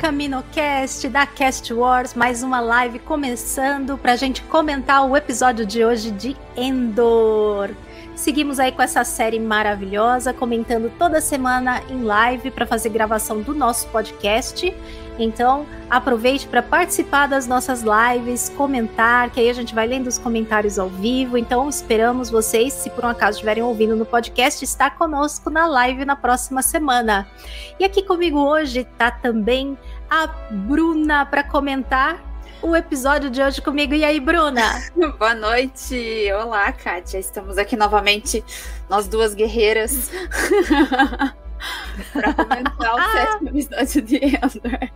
CaminoCast, da Cast Wars, mais uma live começando pra gente comentar o episódio de hoje de Endor. Seguimos aí com essa série maravilhosa, comentando toda semana em live para fazer gravação do nosso podcast. Então, aproveite para participar das nossas lives, comentar, que aí a gente vai lendo os comentários ao vivo. Então, esperamos vocês, se por um acaso estiverem ouvindo no podcast, estar conosco na live na próxima semana. E aqui comigo hoje está também a Bruna para comentar o episódio de hoje comigo. E aí, Bruna? Boa noite. Olá, Kátia. Estamos aqui novamente, nós duas guerreiras, para comentar o sétimo episódio de Endor.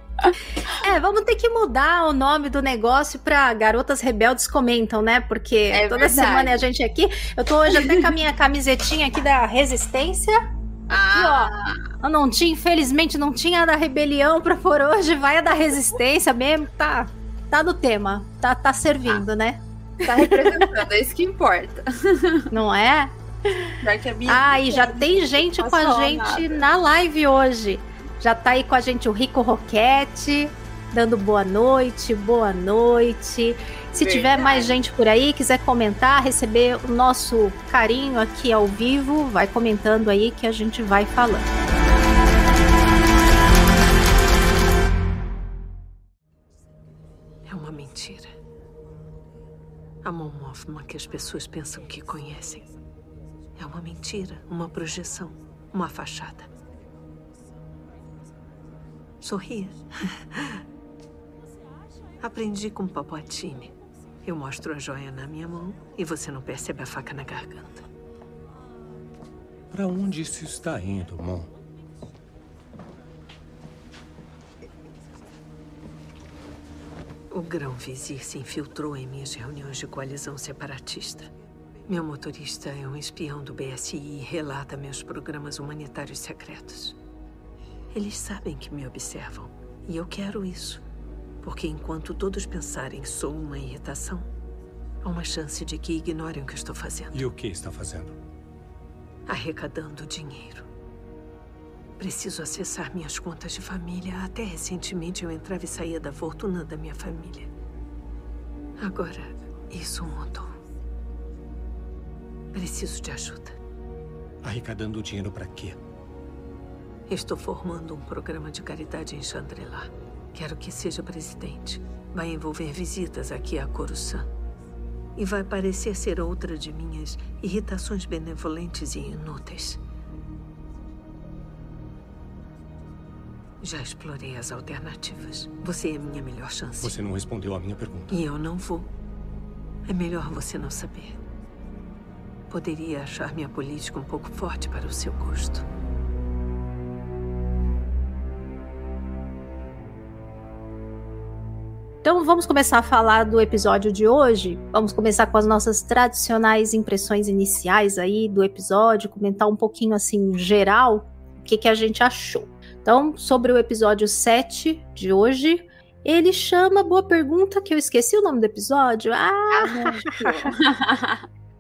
É, vamos ter que mudar o nome do negócio para Garotas Rebeldes Comentam, né? Porque é toda verdade. semana é a gente aqui. Eu tô hoje até com a minha camisetinha aqui da Resistência. Ah. E, ó, eu não tinha, infelizmente, não tinha a da rebelião pra por hoje, vai a da resistência mesmo, tá tá no tema. Tá, tá servindo, ah, né? Tá representando, é isso que importa. Não é? Ah, e já tem gente com a gente nada. na live hoje. Já tá aí com a gente o Rico Roquete, dando boa noite, boa noite. Se Verdade. tiver mais gente por aí, quiser comentar, receber o nosso carinho aqui ao vivo, vai comentando aí que a gente vai falando. A Mon Mothma que as pessoas pensam que conhecem. É uma mentira, uma projeção, uma fachada. Sorria. Aprendi com Papatini. Eu mostro a joia na minha mão e você não percebe a faca na garganta. Para onde isso está indo, Mon? O grão-vizir se infiltrou em minhas reuniões de coalizão separatista. Meu motorista é um espião do BSI e relata meus programas humanitários secretos. Eles sabem que me observam. E eu quero isso. Porque enquanto todos pensarem sou uma irritação, há uma chance de que ignorem o que estou fazendo. E o que está fazendo? Arrecadando dinheiro. Preciso acessar minhas contas de família. Até recentemente eu entrava e saía da fortuna da minha família. Agora, isso mudou. Preciso de ajuda. Arrecadando dinheiro para quê? Estou formando um programa de caridade em Chandrila. Quero que seja presidente. Vai envolver visitas aqui a Coruscant. E vai parecer ser outra de minhas irritações benevolentes e inúteis. Já explorei as alternativas. Você é minha melhor chance. Você não respondeu à minha pergunta. E eu não vou. É melhor você não saber. Poderia achar minha política um pouco forte para o seu gosto. Então vamos começar a falar do episódio de hoje. Vamos começar com as nossas tradicionais impressões iniciais aí do episódio, comentar um pouquinho assim geral o que, que a gente achou. Então, sobre o episódio 7 de hoje, ele chama, boa pergunta, que eu esqueci o nome do episódio. Ah!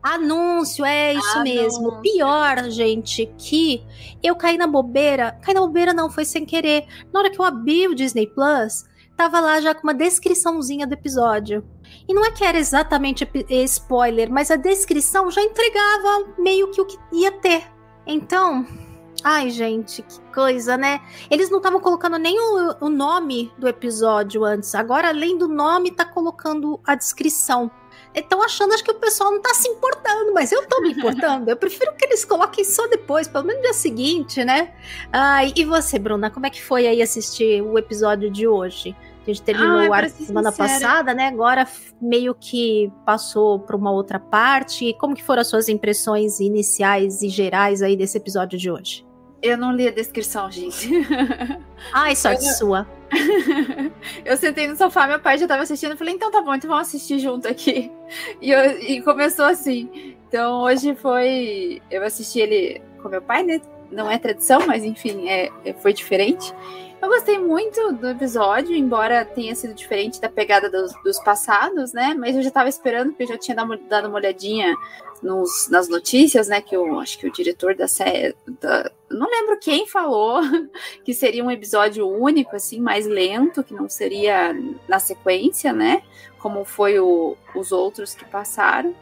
Anúncio, é isso Anúncio. mesmo. Pior, gente, que eu caí na bobeira. Caí na bobeira não, foi sem querer. Na hora que eu abri o Disney Plus, tava lá já com uma descriçãozinha do episódio. E não é que era exatamente epi- spoiler, mas a descrição já entregava meio que o que ia ter. Então, ai gente, que coisa, né? Eles não estavam colocando nem o, o nome do episódio antes. Agora, além do nome, tá colocando a descrição. Estão achando, acho que o pessoal não tá se importando, mas eu tô me importando. Eu prefiro que eles coloquem só depois, pelo menos no dia seguinte, né? Ai, e você, Bruna, como é que foi aí assistir o episódio de hoje? A gente terminou Ai, o ser semana sincera- passada, né? Agora meio que passou para uma outra parte. Como que foram as suas impressões iniciais e gerais aí desse episódio de hoje? Eu não li a descrição, gente. Ai, sorte Eu- sua. eu sentei no sofá, meu pai já tava assistindo. Falei, então tá bom, então vamos assistir junto aqui. E, eu- e começou assim. Então hoje foi. Eu assisti ele com meu pai, né? Não é tradição, mas enfim, é, é- foi diferente. Eu gostei muito do episódio, embora tenha sido diferente da pegada dos, dos passados, né? Mas eu já tava esperando, porque eu já tinha dado uma olhadinha nos- nas notícias, né? Que eu acho que o diretor da série. da- não lembro quem falou que seria um episódio único, assim, mais lento, que não seria na sequência, né? Como foi o- os outros que passaram.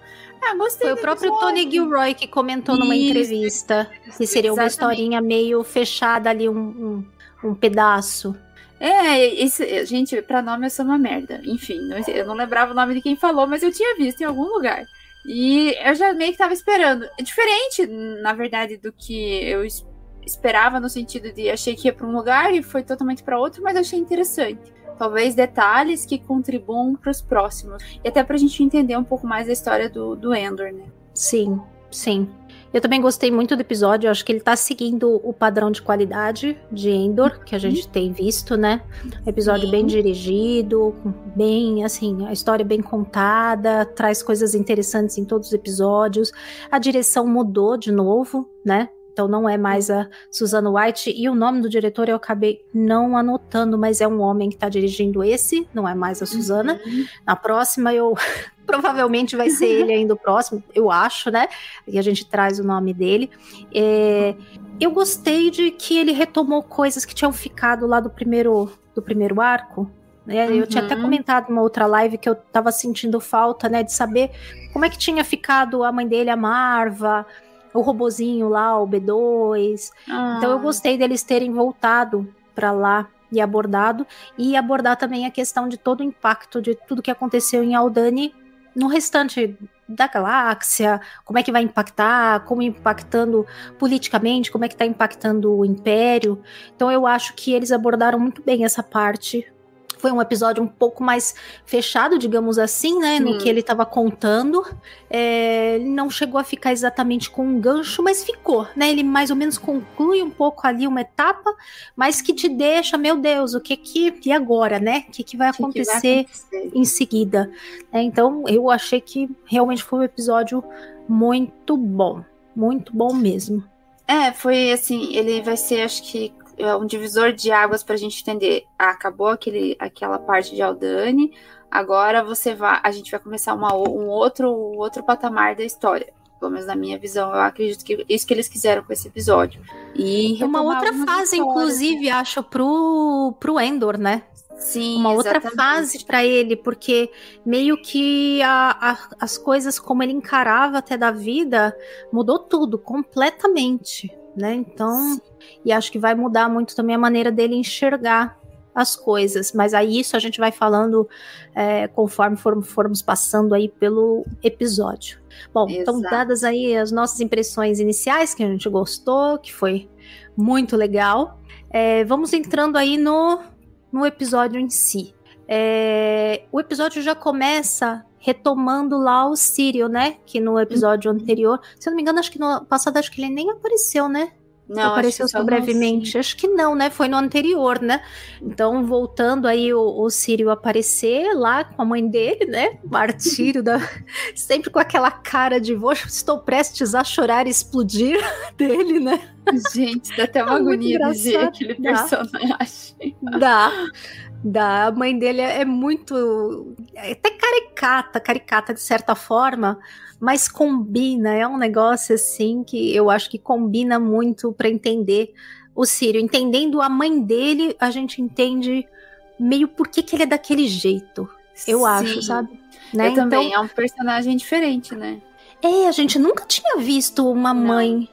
Ah, gostei Foi o próprio episódio. Tony Gilroy que comentou numa Isso, entrevista que seria uma exatamente. historinha meio fechada ali, um, um, um pedaço. É, esse, gente, pra nome eu sou uma merda. Enfim, eu não lembrava o nome de quem falou, mas eu tinha visto em algum lugar. E eu já meio que tava esperando. É diferente, na verdade, do que eu es- esperava, no sentido de achei que ia pra um lugar e foi totalmente pra outro, mas achei interessante. Talvez detalhes que contribuam pros próximos. E até pra gente entender um pouco mais a história do, do Endor, né? Sim, sim. Eu também gostei muito do episódio. Eu acho que ele tá seguindo o padrão de qualidade de Endor que a gente tem visto, né? Episódio Sim. bem dirigido, bem, assim, a história bem contada, traz coisas interessantes em todos os episódios. A direção mudou de novo, né? Então não é mais a Susana White. E o nome do diretor eu acabei não anotando, mas é um homem que tá dirigindo esse, não é mais a Susana. Na próxima eu provavelmente vai ser ele ainda o próximo, eu acho, né? E a gente traz o nome dele. É, eu gostei de que ele retomou coisas que tinham ficado lá do primeiro do primeiro arco. né? Eu tinha até Uhum. comentado numa outra live que eu tava sentindo falta, né, de saber como é que tinha ficado a mãe dele, a Marva, o robozinho lá, o B2. Então eu Ah. gostei deles terem voltado para lá e abordado e abordar também a questão de todo o impacto de tudo que aconteceu em Aldani no restante da galáxia, como é que vai impactar, como impactando politicamente, como é que está impactando o império. Então eu acho que eles abordaram muito bem essa parte. Foi um episódio um pouco mais fechado, digamos assim, né? No Sim. que ele estava contando. É, ele não chegou a ficar exatamente com um gancho, mas ficou, né? Ele mais ou menos conclui um pouco ali uma etapa, mas que te deixa, meu Deus, o que que. E agora, né? O que, que vai O que que vai acontecer acontecer? em seguida? né? Então, eu achei que realmente foi um episódio muito bom. Muito bom mesmo. É, foi assim, ele vai ser, acho que, é um divisor de águas pra gente entender. Ah, acabou aquele, aquela parte de Aldani, agora você vai, a gente vai começar uma, um outro, um outro patamar da história. Pelo menos na minha visão, eu acredito que isso que eles quiseram com esse episódio. E Uma outra fase, histórias. inclusive, acho, pro, pro Endor, né? Sim, uma outra exatamente. fase para ele, porque meio que a- a- as coisas como ele encarava até da vida mudou tudo completamente, né? Então, e acho que vai mudar muito também a maneira dele enxergar as coisas. Mas aí isso a gente vai falando é, conforme for- formos passando aí pelo episódio. Bom, então Exato. dadas aí as nossas impressões iniciais que a gente gostou, que foi muito legal. é, vamos entrando aí no no episódio em si. É, o episódio já começa retomando lá o Sírio, né? Que no episódio Uhum. anterior, se eu não me engano, acho que no passado acho que ele nem apareceu, né? Não, apareceu só brevemente. Acho que não, né? Foi no anterior, né? Então, voltando aí o, o Sírio aparecer lá com a mãe dele, né? Martírio da. Sempre com aquela cara de vou, estou prestes a chorar e explodir dele, né? Gente, dá até uma É agonia de ver aquele dá. personagem. Dá. Da mãe dele é muito. É até caricata, caricata de certa forma, mas combina. É um negócio assim que eu acho que combina muito para entender o Sírio. Entendendo a mãe dele, a gente entende meio por que, que ele é daquele jeito. Eu Sim. acho, sabe? Né? Eu também, Então, é um personagem diferente, né? é, a gente nunca tinha visto uma mãe.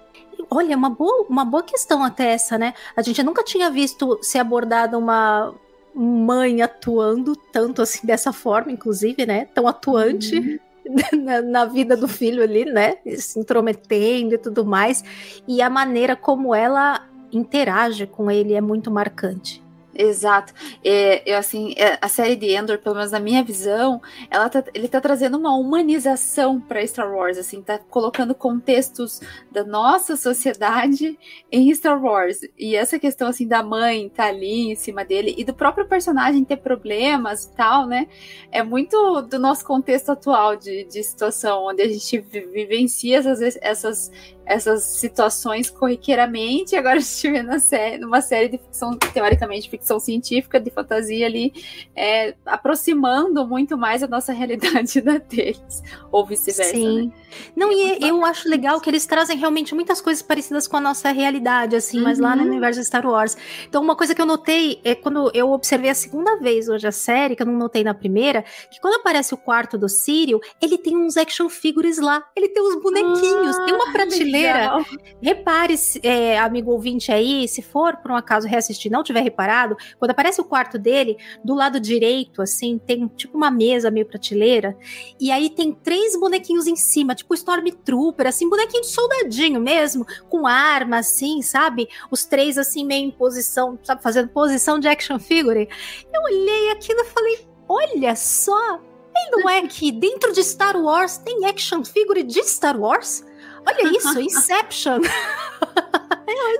Olha, uma boa, uma boa questão até essa, né? A gente nunca tinha visto ser abordada uma mãe atuando tanto assim dessa forma, inclusive, né? Tão atuante na, na vida do filho ali, né? Se intrometendo e tudo mais. E a maneira como ela interage com ele é muito marcante. Exato. É, eu, assim, é, a série de Endor, pelo menos na minha visão, ela tá- ele tá trazendo uma humanização para Star Wars, assim, tá colocando contextos da nossa sociedade em Star Wars. E essa questão, assim, da mãe tá ali em cima dele e do próprio personagem ter problemas e tal, né? É muito do nosso contexto atual de, de situação, onde a gente vi- vivencia essas, essas, essas situações corriqueiramente, agora a gente vê na série, numa série de ficção, teoricamente, ficção científica, de fantasia ali, é, aproximando muito mais a nossa realidade da deles, ou vice-versa. Sim. né? Não, e eu acho legal que eles trazem realmente muitas coisas parecidas com a nossa realidade, assim, mas lá no Uhum. universo de Star Wars. Então, uma coisa que eu notei é quando eu observei a segunda vez hoje a série, que eu não notei na primeira, que quando aparece o quarto do Sírio, ele tem uns action figures lá. Ele tem uns bonequinhos, tem uma prateleira. Legal. Repare, é, amigo ouvinte aí, se for por um acaso reassistir, não tiver reparado, quando aparece o quarto dele, do lado direito, assim, tem tipo uma mesa meio prateleira, e aí tem três bonequinhos em cima, tipo Stormtrooper, assim, bonequinho de soldadinho mesmo, com arma, assim, sabe? Os três, assim, meio em posição, sabe, fazendo posição de action figure. Eu olhei aquilo e falei, olha só, e não é que dentro de Star Wars tem action figure de Star Wars? Olha isso, Inception.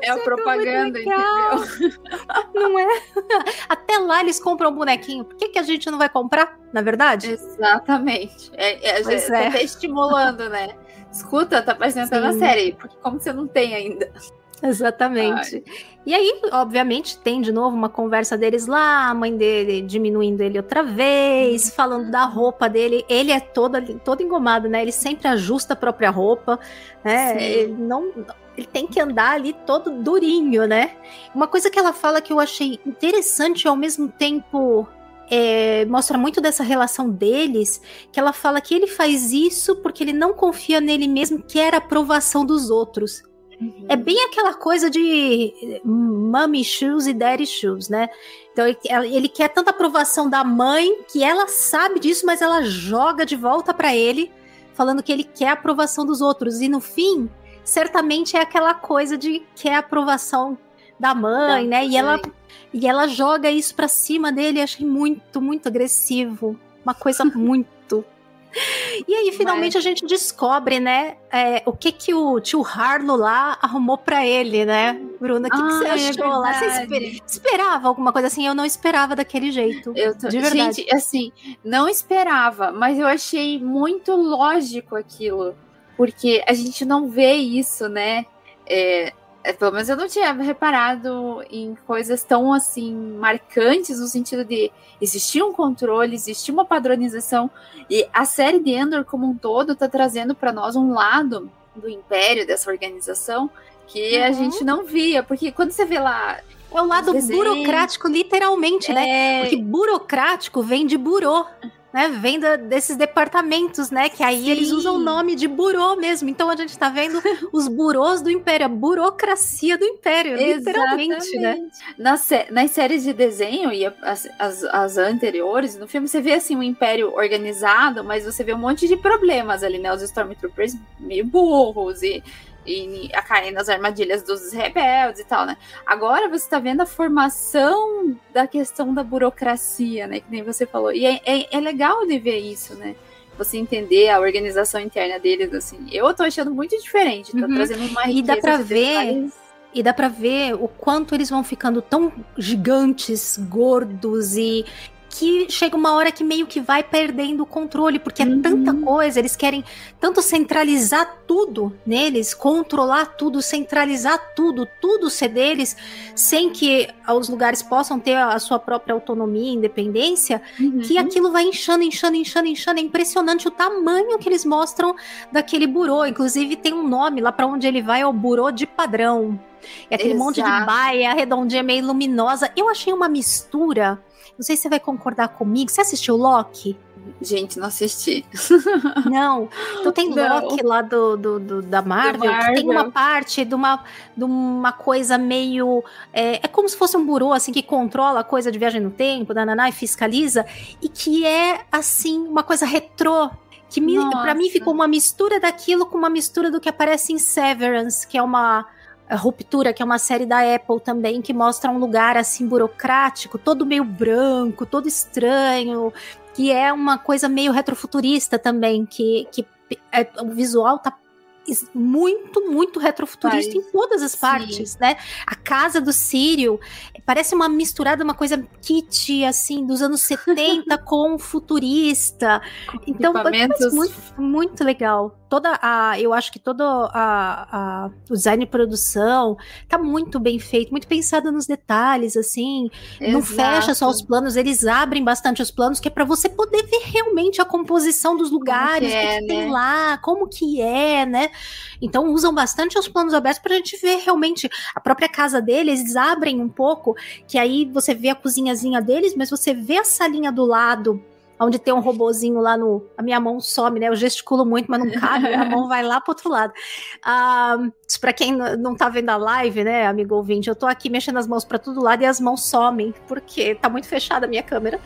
É a propaganda, entendeu? Não é? Até lá eles compram um bonequinho. Por que, que a gente não vai comprar, na verdade? Exatamente. É, é, Pois já- é. tá estimulando, né? Escuta, tá apresentando a Sim. série, porque como você não tem ainda? Exatamente. E aí, obviamente, tem de novo uma conversa deles lá, a mãe dele diminuindo ele outra vez, falando da roupa dele. Ele é todo, todo engomado, né? Ele sempre ajusta a própria roupa, né? Sim. Ele não. Ele tem que andar ali todo durinho, né? Uma coisa que ela fala que eu achei interessante e ao mesmo tempo é, mostra muito dessa relação deles, que ela fala que ele faz isso porque ele não confia nele mesmo, quer a aprovação dos outros. É bem aquela coisa de mommy shoes e daddy shoes, né? Então ele, ele quer tanta aprovação da mãe que ela sabe disso, mas ela joga de volta pra ele, falando que ele quer a aprovação dos outros. E no fim, certamente é aquela coisa de quer a aprovação da mãe, Da né? E ela, mãe. e ela joga isso pra cima dele. Achei muito, muito agressivo. Uma coisa muito. E aí, finalmente, a gente descobre, né, é, o que que o tio Harlow lá arrumou pra ele, né? Bruna, o que, que você Ah, é achou lá? Você esper- esperava alguma coisa assim? Eu não esperava daquele jeito. Eu tô- De verdade. Gente, assim, não esperava, mas eu achei muito lógico aquilo. Porque a gente não vê isso, né? É, é, pelo menos eu não tinha reparado em coisas tão assim marcantes no sentido de existir um controle, existir uma padronização. E a série de Endor como um todo tá trazendo para nós um lado do império dessa organização que a Uhum. gente não via, porque quando você vê lá É o lado desenho. burocrático, literalmente, né? é, Porque burocrático vem de burô, né? Vem da- desses departamentos, né? Que aí Sim. eles usam o nome de burô mesmo. Então a gente tá vendo os burôs do império, a burocracia do império, literalmente, né? Exatamente. Nas, sé- nas séries de desenho e as, as, as anteriores, no filme você vê assim um império organizado, mas você vê um monte de problemas ali, né? Os Stormtroopers meio burros e, e a cair nas armadilhas dos rebeldes e tal, né? Agora você tá vendo a formação da questão da burocracia, né? Que nem você falou. E é, é, é legal de ver isso, né? Você entender a organização interna deles, assim. Eu tô achando muito diferente, tá Uhum. trazendo uma E dá riqueza de ver. E dá pra ver o quanto eles vão ficando tão gigantes, gordos e que chega uma hora que meio que vai perdendo o controle, porque é tanta coisa, eles querem tanto centralizar tudo neles, controlar tudo, centralizar tudo, tudo ser deles, sem que os lugares possam ter a sua própria autonomia e independência, que aquilo vai inchando, inchando, inchando, inchando. É impressionante o tamanho que eles mostram daquele burô. Inclusive, tem um nome lá para onde ele vai, é o burô de padrão. É aquele monte de Exato. baia redondinha, meio luminosa. Eu achei uma mistura. Não sei se você vai concordar comigo. Você assistiu Loki? Gente, não assisti. Não. Então tem Não. Loki lá do, do, do- da Marvel, que tem Marvel. uma parte de uma, de uma coisa meio. É, é como se fosse um burô, assim, que controla a coisa de viagem no tempo, dananá, e fiscaliza, e que é, assim, uma coisa retrô. Que pra mim ficou uma mistura daquilo com uma mistura do que aparece em Severance, que é uma. Ruptura, que é uma série da Apple também, que mostra um lugar assim burocrático, todo meio branco, todo estranho, que é uma coisa meio retrofuturista também, que, que é- o visual tá muito, muito retrofuturista Faz. em todas as Sim. partes, né? A casa do Sírio parece uma misturada, uma coisa kit, assim, dos anos 70 com futurista. Então, foi muito, muito legal. Toda a, eu acho que todo a, a- o design de produção tá muito bem feito, muito pensado nos detalhes, assim. Não Exato. fecha só os planos, eles abrem bastante os planos, que é para você poder ver realmente a composição dos lugares, o que, é, que tem né? lá, como que é, né? Então usam bastante os planos abertos pra gente ver realmente a própria casa deles, eles abrem um pouco, que aí você vê a cozinhazinha deles, mas você vê a salinha do lado, onde tem um robozinho lá no. A minha mão some, né? Eu gesticulo muito, mas não cabe, a mão vai lá pro outro lado. Ah, pra quem não tá vendo a live, né, amigo ouvinte, eu tô aqui mexendo as mãos pra todo lado e as mãos somem, porque tá muito fechada a minha câmera.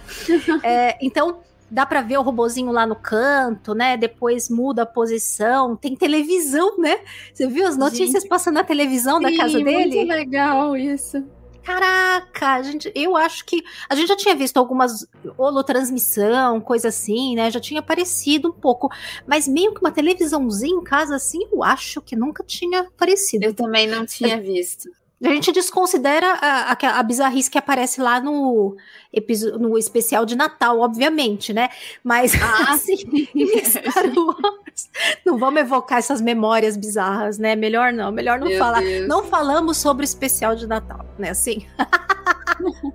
É, então. Dá pra ver o robozinho lá no canto, né? Depois muda a posição. Tem televisão, né? Você viu as notícias Gente, passando na televisão da Sim, casa dele? Muito legal isso. Caraca, gente, eu acho que a gente já tinha visto algumas holotransmissão, coisa assim, né? Já tinha aparecido um pouco, mas meio que uma televisãozinha em casa assim, eu acho que nunca tinha aparecido. Eu também não tinha visto. A gente desconsidera a, a, a bizarrice que aparece lá no, no especial de Natal, obviamente, né? Mas Ah, assim, Star Wars, não vamos evocar essas memórias bizarras, né? Melhor não, melhor não Meu falar. Deus. Não falamos sobre o especial de Natal, né? Assim.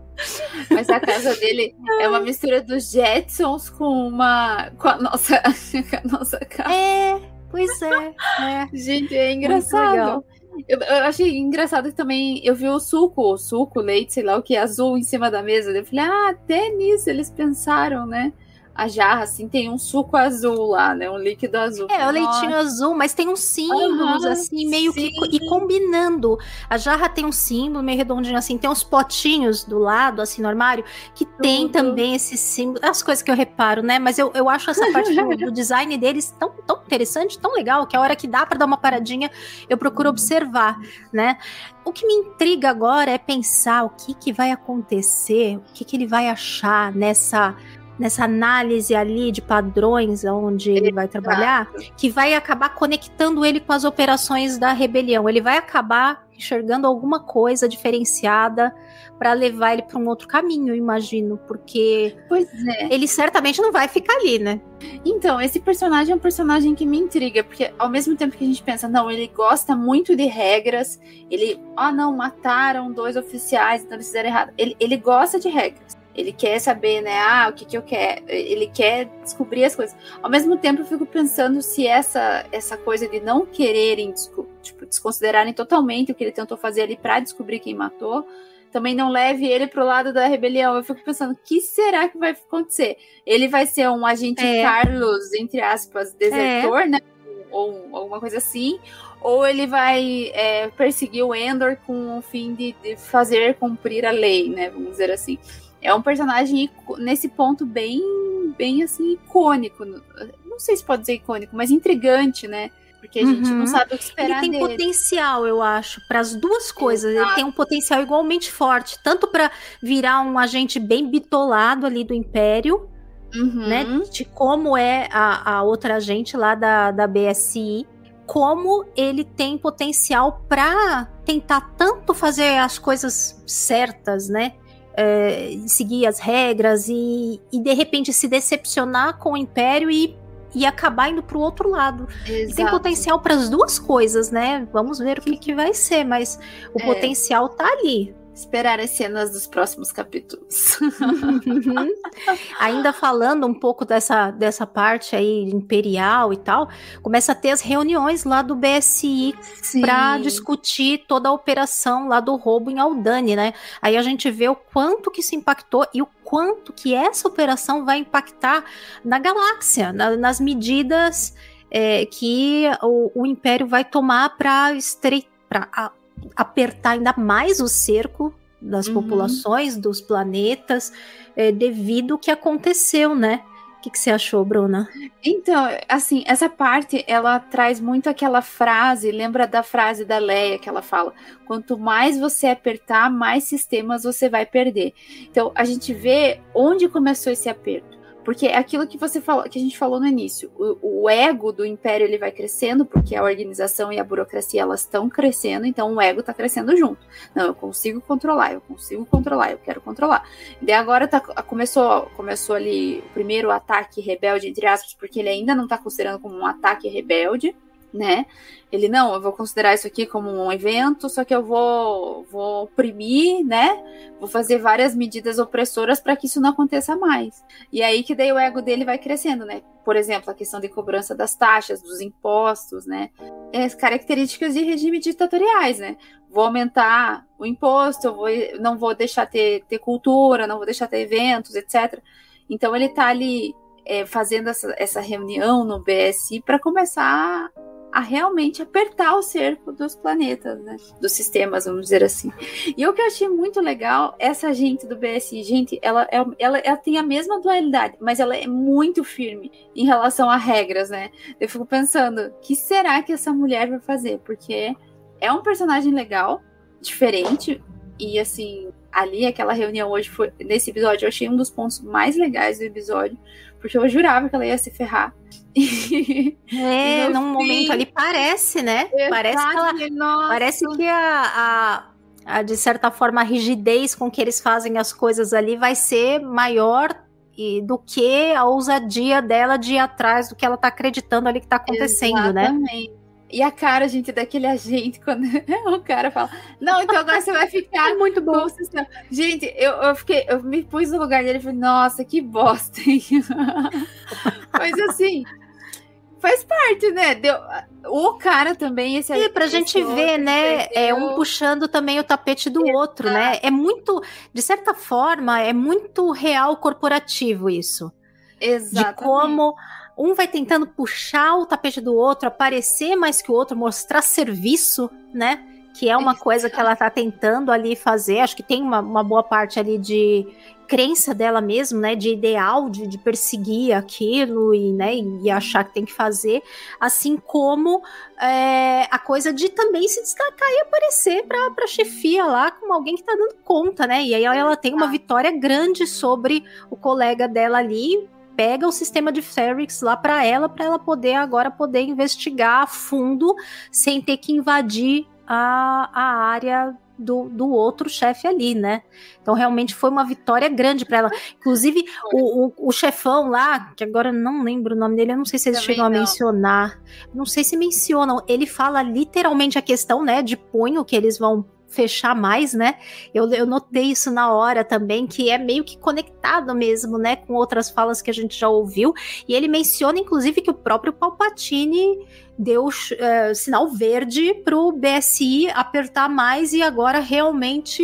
Mas a casa dele é uma mistura dos Jetsons com uma. com a nossa, com a nossa casa. É, pois é. é. Gente, é engraçado. Eu, eu achei engraçado que também eu vi o suco, o suco, leite, sei lá o que, azul em cima da mesa. Eu falei, ah, até nisso eles pensaram, né? A jarra, assim, tem um suco azul lá, né? Um líquido azul. É, o leitinho azul, mas tem uns símbolos, Aham, assim, meio que. sim. E combinando. A jarra tem um símbolo meio redondinho, assim, tem uns potinhos do lado, assim, no armário, que tem Tudo. também esse símbolo. As coisas que eu reparo, né? Mas eu, eu acho essa parte do, do design deles tão, tão interessante, tão legal, que a hora que dá pra dar uma paradinha, eu procuro observar, né? O que me intriga agora é pensar o que, que vai acontecer, o que, que ele vai achar nessa. Nessa análise ali de padrões onde ele vai trabalhar, que vai acabar conectando ele com as operações da rebelião. Ele vai acabar enxergando alguma coisa diferenciada para levar ele para um outro caminho, imagino, porque Pois é. ele certamente não vai ficar ali, né? Então, esse personagem é um personagem que me intriga, porque ao mesmo tempo que a gente pensa, não, ele gosta muito de regras, ele, ah, não, mataram dois oficiais, então eles fizeram errado. Ele, ele gosta de regras. Ele quer saber, né? Ah, o que, que eu quero? Ele quer descobrir as coisas. Ao mesmo tempo, eu fico pensando se essa, essa coisa de não quererem, tipo, desconsiderarem totalmente o que ele tentou fazer ali para descobrir quem matou, também não leve ele pro lado da rebelião. Eu fico pensando, o que será que vai acontecer? Ele vai ser um agente É. Carlos, entre aspas, desertor, né? Ou alguma coisa assim. Ou ele vai é, perseguir o Endor com o fim de, de fazer cumprir a lei, né? Vamos dizer assim. É um personagem nesse ponto bem, bem assim, icônico. Não sei se pode dizer icônico, mas intrigante, né? Porque a gente Uhum. não sabe o que Ele esperar tem dele. potencial, eu acho, para as duas coisas. Ele Exato. tem um potencial igualmente forte, tanto para virar um agente bem bitolado ali do Império, Uhum. né? De como é a, a outra agente lá da, da BSI, como ele tem potencial para tentar tanto fazer as coisas certas, né? É, seguir as regras e, e de repente se decepcionar com o Império e e acabar indo pro outro lado. E tem potencial para as duas coisas, né? Vamos ver o que, que vai ser, mas o é. potencial tá ali esperar as cenas dos próximos capítulos. Ainda falando um pouco dessa, dessa parte aí imperial e tal, começa a ter as reuniões lá do BSI para discutir toda a operação lá do roubo em Aldani, né? Aí a gente vê o quanto que se impactou e o quanto que essa operação vai impactar na galáxia, na, nas medidas é, que o, o Império vai tomar para estreitar apertar ainda mais o cerco das uhum. populações, dos planetas, é, devido ao que aconteceu, né? O que, que, você achou, Bruna? Então, assim, essa parte ela traz muito aquela frase, lembra da frase da Leia que ela fala: quanto mais você apertar, mais sistemas você vai perder. Então, a gente vê onde começou esse aperto. Porque é aquilo que você falou, que a gente falou no início, o, o, ego do império ele vai crescendo, porque a organização e a burocracia elas estão crescendo, então o ego está crescendo junto. Não, eu consigo controlar, eu consigo controlar, eu quero controlar. E agora tá, começou, começou ali o primeiro ataque rebelde, entre aspas, porque ele ainda não está considerando como um ataque rebelde, né? Ele não, eu vou considerar isso aqui como um evento, só que eu vou vou oprimir, né? Vou fazer várias medidas opressoras para que isso não aconteça mais. E aí que daí o ego dele vai crescendo, né? Por exemplo, a questão de cobrança das taxas, dos impostos, né? É, as características de regime ditatoriais, né? Vou aumentar o imposto, vou, não vou deixar ter, ter cultura, não vou deixar ter eventos, etc. Então ele está ali é, fazendo essa, essa reunião no BSI para começar a realmente apertar o cerco dos planetas, né? Dos sistemas, vamos dizer assim. E o que eu achei muito legal, essa gente do BSI, gente, ela, é, ela, ela tem a mesma dualidade, mas ela é muito firme em relação a regras, né? Eu fico pensando, o que será que essa mulher vai fazer? Porque é um personagem legal, diferente, e assim, ali, aquela reunião hoje foi. Nesse episódio, eu achei um dos pontos mais legais do episódio porque eu jurava que ela ia se ferrar. É, num fim... momento ali parece, né? Exato, parece que, ela, parece que a, a, a, de certa forma, a rigidez com que eles fazem as coisas ali vai ser maior e, do que a ousadia dela de ir atrás do que ela tá acreditando ali que tá acontecendo, né? Exatamente. né? E a cara, gente, daquele agente, quando o cara fala, não, então agora você vai ficar. É muito bom. Gente, eu, eu fiquei, eu me pus no lugar dele e falei, nossa, que bosta, hein? Mas assim, faz parte, né? Deu, o cara também, esse É, pra gente ver, né? É um puxando também o tapete do Exato. outro, né? É muito, de certa forma, é muito real corporativo isso. Exato. De como um vai tentando puxar o tapete do outro, aparecer mais que o outro, mostrar serviço, né? Que é uma coisa que ela tá tentando ali fazer. Acho que tem uma, uma boa parte ali de crença dela mesmo, né, de ideal, de, de perseguir aquilo e, né, e achar que tem que fazer, assim como é, a coisa de também se destacar e aparecer para a chefia lá como alguém que tá dando conta, né, e aí ela tem uma vitória grande sobre o colega dela ali, pega o sistema de Ferrix lá para ela, para ela poder agora poder investigar a fundo sem ter que invadir a, a área do, do outro chefe ali, né? Então realmente foi uma vitória grande para ela. Inclusive, o, o, o, chefão lá, que agora não lembro o nome dele, eu não sei se eles Também chegam não. a mencionar. Não sei se mencionam. Ele fala literalmente a questão, né, de punho que eles vão fechar mais, né? Eu, eu notei isso na hora também, que é meio que conectado mesmo, né, com outras falas que a gente já ouviu. E ele menciona, inclusive, que o próprio Palpatine deu uh, sinal verde para o BSI apertar mais e agora realmente,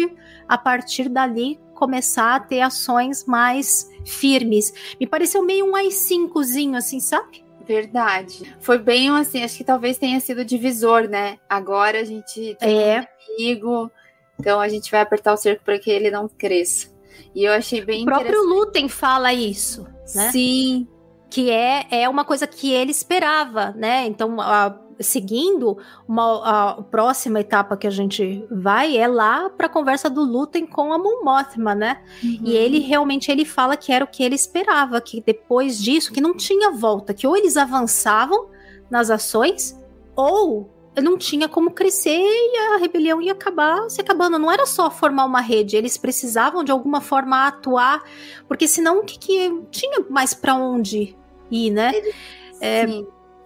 a partir dali, começar a ter ações mais firmes. Me pareceu meio um AI-5zinho, assim, sabe? Verdade. Foi bem assim, acho que talvez tenha sido divisor, né? Agora a gente tem é. um inimigo, então a gente vai apertar o cerco para que ele não cresça. E eu achei bem O próprio Lutem fala isso, né? Sim. Que é, é uma coisa que ele esperava, né? Então, a, seguindo, uma, a próxima etapa que a gente vai é lá para a conversa do Lutem com a Mon Mothma, né? Uhum. E ele realmente ele fala que era o que ele esperava, que depois disso, que não tinha volta, que ou eles avançavam nas ações, ou não tinha como crescer e a rebelião ia acabar se acabando. Não era só formar uma rede, eles precisavam de alguma forma atuar, porque senão o que, que tinha mais para onde ir, né? É,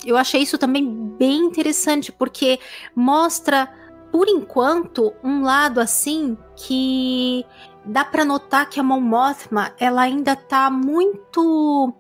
eu achei isso também bem interessante, porque mostra, por enquanto, um lado assim que dá para notar que a Mon Mothma ela ainda tá muito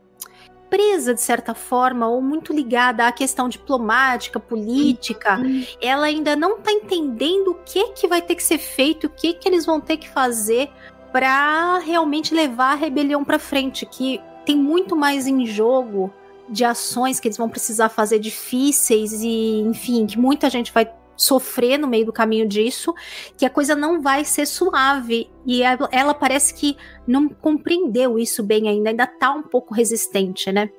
presa de certa forma ou muito ligada à questão diplomática, política, uhum. ela ainda não está entendendo o que que vai ter que ser feito, o que que eles vão ter que fazer para realmente levar a rebelião para frente, que tem muito mais em jogo de ações que eles vão precisar fazer difíceis e, enfim, que muita gente vai sofrer no meio do caminho disso, que a coisa não vai ser suave. E ela, ela parece que não compreendeu isso bem ainda, ainda tá um pouco resistente, né?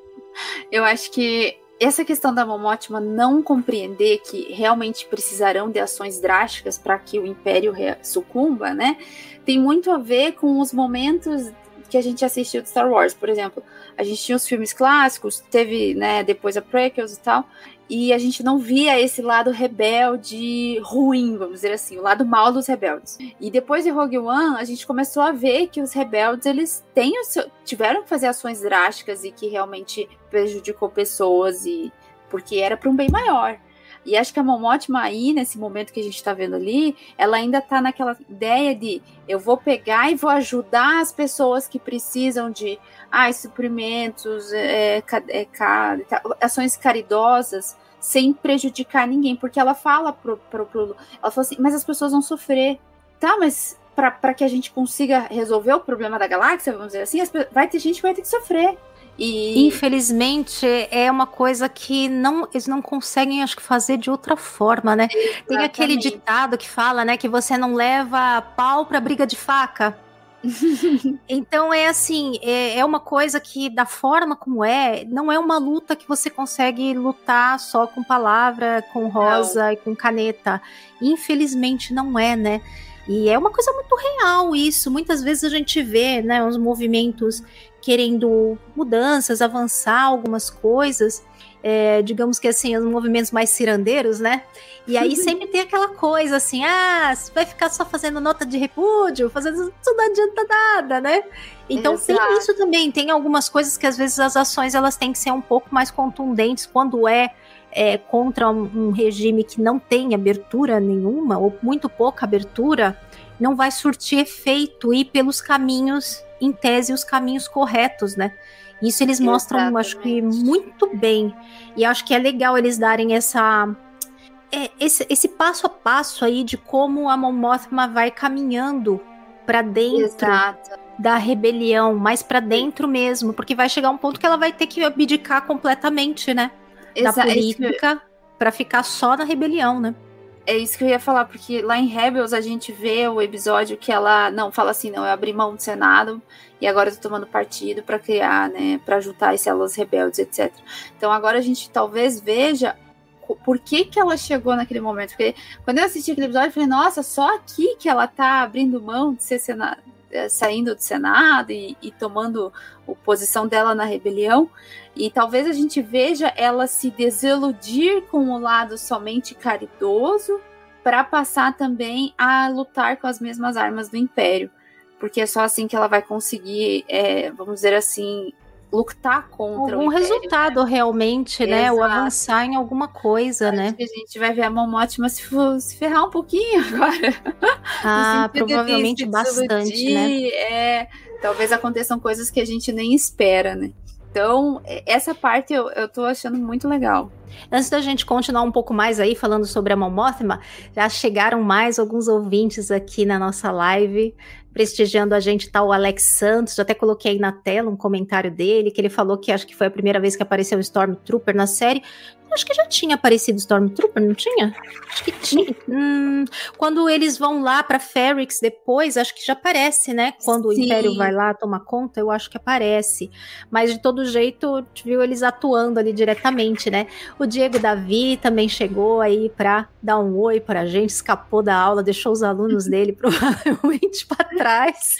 Eu acho que essa questão da Momotima não compreender que realmente precisarão de ações drásticas para que o Império sucumba, né? Tem muito a ver com os momentos que a gente assistiu de Star Wars, por exemplo. A gente tinha os filmes clássicos, teve, né, depois a prequels e tal, e a gente não via esse lado rebelde ruim, vamos dizer assim, o lado mal dos rebeldes. E depois de Rogue One, a gente começou a ver que os rebeldes eles têm seu, tiveram que fazer ações drásticas e que realmente prejudicou pessoas e porque era para um bem maior. E acho que a Momotima aí, nesse momento que a gente está vendo ali, ela ainda está naquela ideia de eu vou pegar e vou ajudar as pessoas que precisam de ah, suprimentos, é, é, é, ações caridosas, sem prejudicar ninguém. Porque ela fala pro, pro, pro ela falou assim, mas as pessoas vão sofrer. Tá, mas para que a gente consiga resolver o problema da galáxia, vamos dizer assim, vai ter gente que vai ter que sofrer. E... Infelizmente, é uma coisa que não, eles não conseguem, acho que, fazer de outra forma, né? Exatamente. Tem aquele ditado que fala, né, que você não leva pau para briga de faca. então é assim, é, é, uma coisa que da forma como é, não é uma luta que você consegue lutar só com palavra, com rosa não. e com caneta. Infelizmente não é, né? E é uma coisa muito real isso. Muitas vezes a gente vê, né, os movimentos querendo mudanças, avançar algumas coisas, é, digamos que assim, os movimentos mais cirandeiros, né? E aí sempre tem aquela coisa assim, ah, você vai ficar só fazendo nota de repúdio, fazendo isso não adianta nada, né? Então Exato. tem isso também, tem algumas coisas que às vezes as ações elas têm que ser um pouco mais contundentes quando é, é contra um, um regime que não tem abertura nenhuma, ou muito pouca abertura, não vai surtir efeito e pelos caminhos em tese, os caminhos corretos, né? Isso eles mostram, Exatamente. acho que, muito bem. E acho que é legal eles darem essa. É, esse, esse passo a passo aí de como a Mon Mothma vai caminhando para dentro Exato. da rebelião, mais para dentro mesmo, porque vai chegar um ponto que ela vai ter que abdicar completamente, né? Da política para ficar só na rebelião, né? É isso que eu ia falar, porque lá em Rebels a gente vê o episódio que ela não fala assim, não, eu abri mão do Senado e agora eu tô tomando partido para criar, né, para juntar as células rebeldes, etc. Então agora a gente talvez veja por que, que ela chegou naquele momento. Porque quando eu assisti aquele episódio, eu falei, nossa, só aqui que ela tá abrindo mão de ser senado, saindo do Senado e, e tomando a posição dela na rebelião. E talvez a gente veja ela se desiludir com o lado somente caridoso para passar também a lutar com as mesmas armas do Império. Porque é só assim que ela vai conseguir, é, vamos dizer assim, lutar contra algum resultado né? realmente, né? Exato. Ou avançar em alguma coisa, né? a gente vai ver a Momotima se, se ferrar um pouquinho agora. Ah, provavelmente bastante, né? É, talvez aconteçam coisas que a gente nem espera, né? Então, essa parte eu, eu tô achando muito legal. Antes da gente continuar um pouco mais aí falando sobre a Momothma, já chegaram mais alguns ouvintes aqui na nossa live prestigiando a gente tá o Alex Santos, já até coloquei aí na tela um comentário dele, que ele falou que acho que foi a primeira vez que apareceu o Stormtrooper na série. Acho que já tinha aparecido Stormtrooper, não tinha? Acho que tinha. Hum, quando eles vão lá para Ferrix depois, acho que já aparece, né? Quando Sim. o Império vai lá tomar conta, eu acho que aparece. Mas de todo jeito, viu eles atuando ali diretamente, né? O Diego Davi também chegou aí para dar um oi pra gente, escapou da aula, deixou os alunos dele provavelmente para atrás.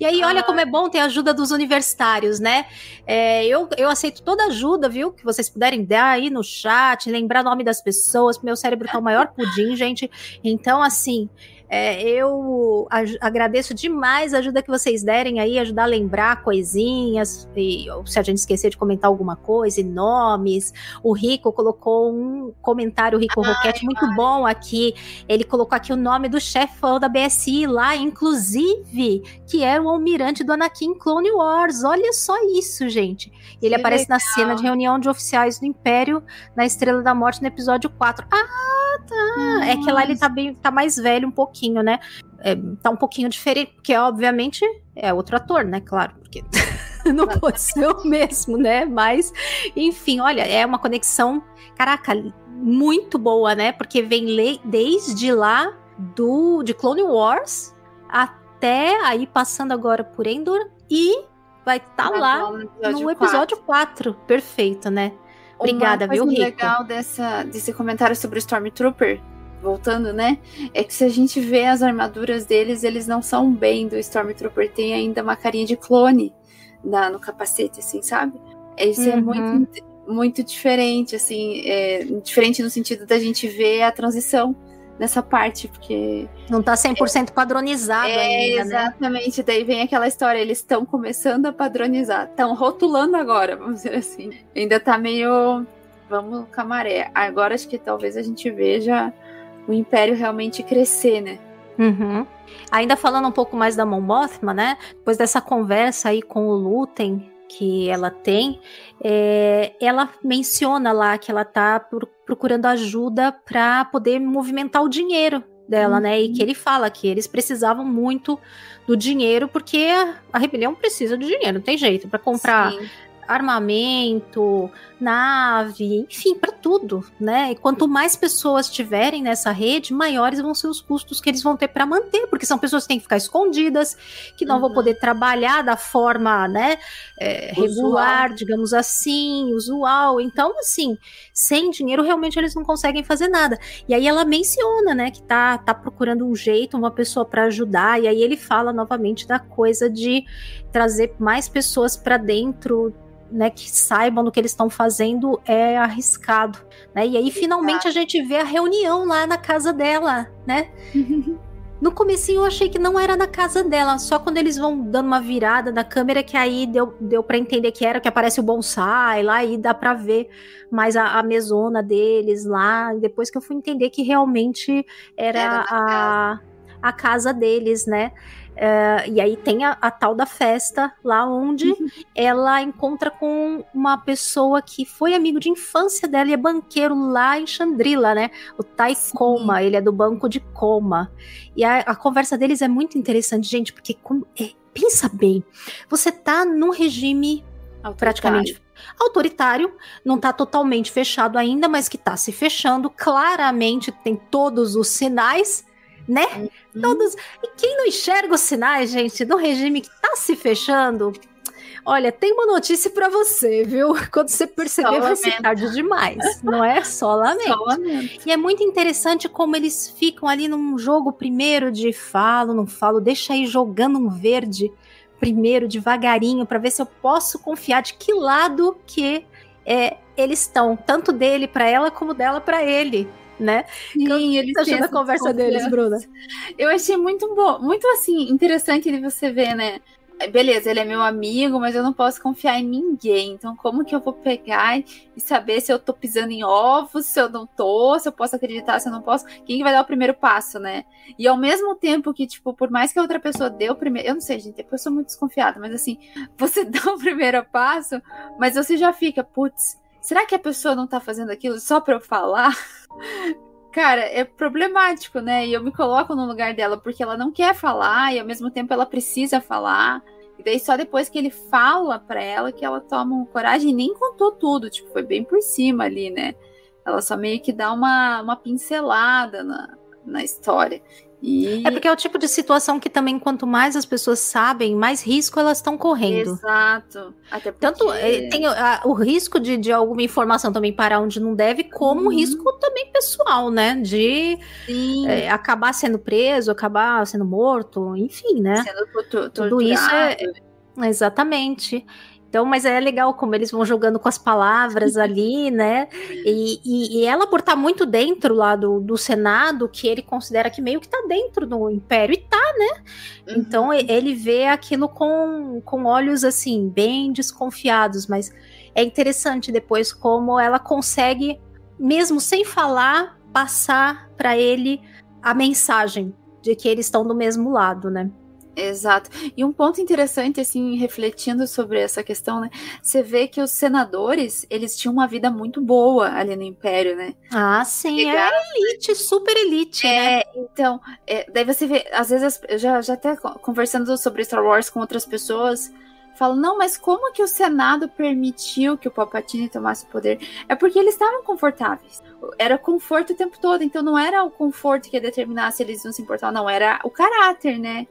E aí, olha como é bom ter a ajuda dos universitários, né? É, eu, eu aceito toda ajuda, viu? Que vocês puderem dar aí no chat, lembrar nome das pessoas. Meu cérebro tá o maior pudim, gente. Então, assim, é, eu agradeço demais a ajuda que vocês derem aí, ajudar a lembrar coisinhas, e, se a gente esquecer de comentar alguma coisa, e nomes. O Rico colocou um comentário, o Rico ai, Roquete, muito ai. bom aqui. Ele colocou aqui o nome do chefão da BSI lá, inclusive, que era o almirante do Anakin Clone Wars. Olha só isso, gente. Ele que aparece legal. na cena de reunião de oficiais do Império na Estrela da Morte no episódio 4. Ah, tá. Nossa. É que lá ele tá, bem, tá mais velho um pouquinho pouquinho, né? É, tá um pouquinho diferente, porque obviamente é outro ator, né? Claro, porque não pode ser o mesmo, né? Mas, enfim, olha, é uma conexão, caraca, muito boa, né? Porque vem desde lá do de Clone Wars até aí passando agora por Endor e vai estar tá lá no episódio, no episódio 4. 4. Perfeito, né? Obrigada, viu, Rico? legal dessa, desse comentário sobre o Stormtrooper voltando, né? É que se a gente vê as armaduras deles, eles não são bem do Stormtrooper, tem ainda uma carinha de clone na, no capacete, assim, sabe? Isso é uhum. é muito, muito diferente, assim, é, diferente no sentido da gente ver a transição nessa parte, porque. Não tá 100% é, padronizado é, ainda, né? Exatamente, daí vem aquela história, eles estão começando a padronizar, estão rotulando agora, vamos dizer assim. Ainda tá meio. Vamos camaré. Agora acho que talvez a gente veja o Império realmente crescer, né? Uhum. Ainda falando um pouco mais da Mon Mothma, né? Depois dessa conversa aí com o Lutem que ela tem, é, ela menciona lá que ela tá procurando ajuda para poder movimentar o dinheiro dela, uhum. né? E que ele fala que eles precisavam muito do dinheiro porque a, a rebelião precisa de dinheiro, não tem jeito para comprar Sim armamento, nave, enfim, para tudo, né? E quanto mais pessoas tiverem nessa rede, maiores vão ser os custos que eles vão ter para manter, porque são pessoas que têm que ficar escondidas, que não uhum. vão poder trabalhar da forma, né, é, regular, digamos assim, usual. Então, assim, sem dinheiro realmente eles não conseguem fazer nada. E aí ela menciona, né, que tá, tá procurando um jeito, uma pessoa para ajudar. E aí ele fala novamente da coisa de trazer mais pessoas para dentro né, que saibam do que eles estão fazendo é arriscado, né? E aí finalmente a gente vê a reunião lá na casa dela, né? No comecinho eu achei que não era na casa dela, só quando eles vão dando uma virada na câmera que aí deu, deu para entender que era, que aparece o bonsai lá e dá para ver mais a, a, mesona deles lá, depois que eu fui entender que realmente era, era a, a casa deles, né? Uh, e aí tem a, a, tal da festa lá onde uhum. ela encontra com uma pessoa que foi amigo de infância dela e é banqueiro lá em Chandrila, né? O Tai. Coma, ele é do banco de Coma. E a, a conversa deles é muito interessante, gente, porque com, é, pensa bem, você tá num regime autoritário. praticamente autoritário, não tá totalmente fechado ainda, mas que tá se fechando, claramente tem todos os sinais né? Uhum. Todos. E quem não enxerga os sinais, gente, do regime que tá se fechando, Olha, tem uma notícia para você, viu? Quando você perceber, vai ser tarde demais. Não é só lamento. só lamento. E é muito interessante como eles ficam ali num jogo primeiro de falo, não falo, deixa aí jogando um verde primeiro, devagarinho, para ver se eu posso confiar de que lado que é, eles estão, tanto dele para ela como dela para ele né? Sim, eles tá achando a conversa deles, Bruna? Eu achei muito bom, muito assim, interessante de você ver, né? Beleza, ele é meu amigo, mas eu não posso confiar em ninguém. Então, como que eu vou pegar e saber se eu tô pisando em ovos, se eu não tô, se eu posso acreditar, se eu não posso? Quem vai dar o primeiro passo, né? E ao mesmo tempo que, tipo, por mais que a outra pessoa dê o primeiro. Eu não sei, gente, eu sou muito desconfiada, mas assim, você dá o primeiro passo, mas você já fica, putz, será que a pessoa não tá fazendo aquilo só pra eu falar? Cara, é problemático, né? E eu me coloco no lugar dela porque ela não quer falar e ao mesmo tempo ela precisa falar. E daí só depois que ele fala pra ela que ela toma coragem e nem contou tudo, tipo, foi bem por cima ali, né? Ela só meio que dá uma, uma pincelada na, na história. E... É porque é o tipo de situação que também, quanto mais as pessoas sabem, mais risco elas estão correndo. Exato. Até porque... Tanto é, tem a, o risco de, de alguma informação também parar onde não deve, como Uhum. o risco também pessoal, né? De é, acabar sendo preso, acabar sendo morto, enfim, né? Sendo tortu- Tudo isso é- torturado. Exatamente. Então, mas é legal como eles vão jogando com as palavras ali, né? E, e- e ela, por estar muito dentro lá do, do Senado, que ele considera que meio que tá dentro do Império, e tá, né? Uhum. Então ele vê aquilo com, com olhos assim, bem desconfiados, mas é interessante depois como ela consegue, mesmo sem falar, passar para ele a mensagem de que eles estão do mesmo lado, né? Exato. E um ponto interessante, assim, refletindo sobre essa questão, né? Você vê que os senadores, eles tinham uma vida muito boa ali no Império, né? Ah, sim, é elite, super elite, né? É, então, é, daí você vê, às vezes, eu já, já até co- conversando sobre Star Wars com outras pessoas, falam, não, mas como que o Senado permitiu que o Palpatine tomasse o poder? É porque eles estavam confortáveis. Era conforto o tempo todo, então não era o conforto que ia determinar se eles iam se importar ou não, era o caráter, né?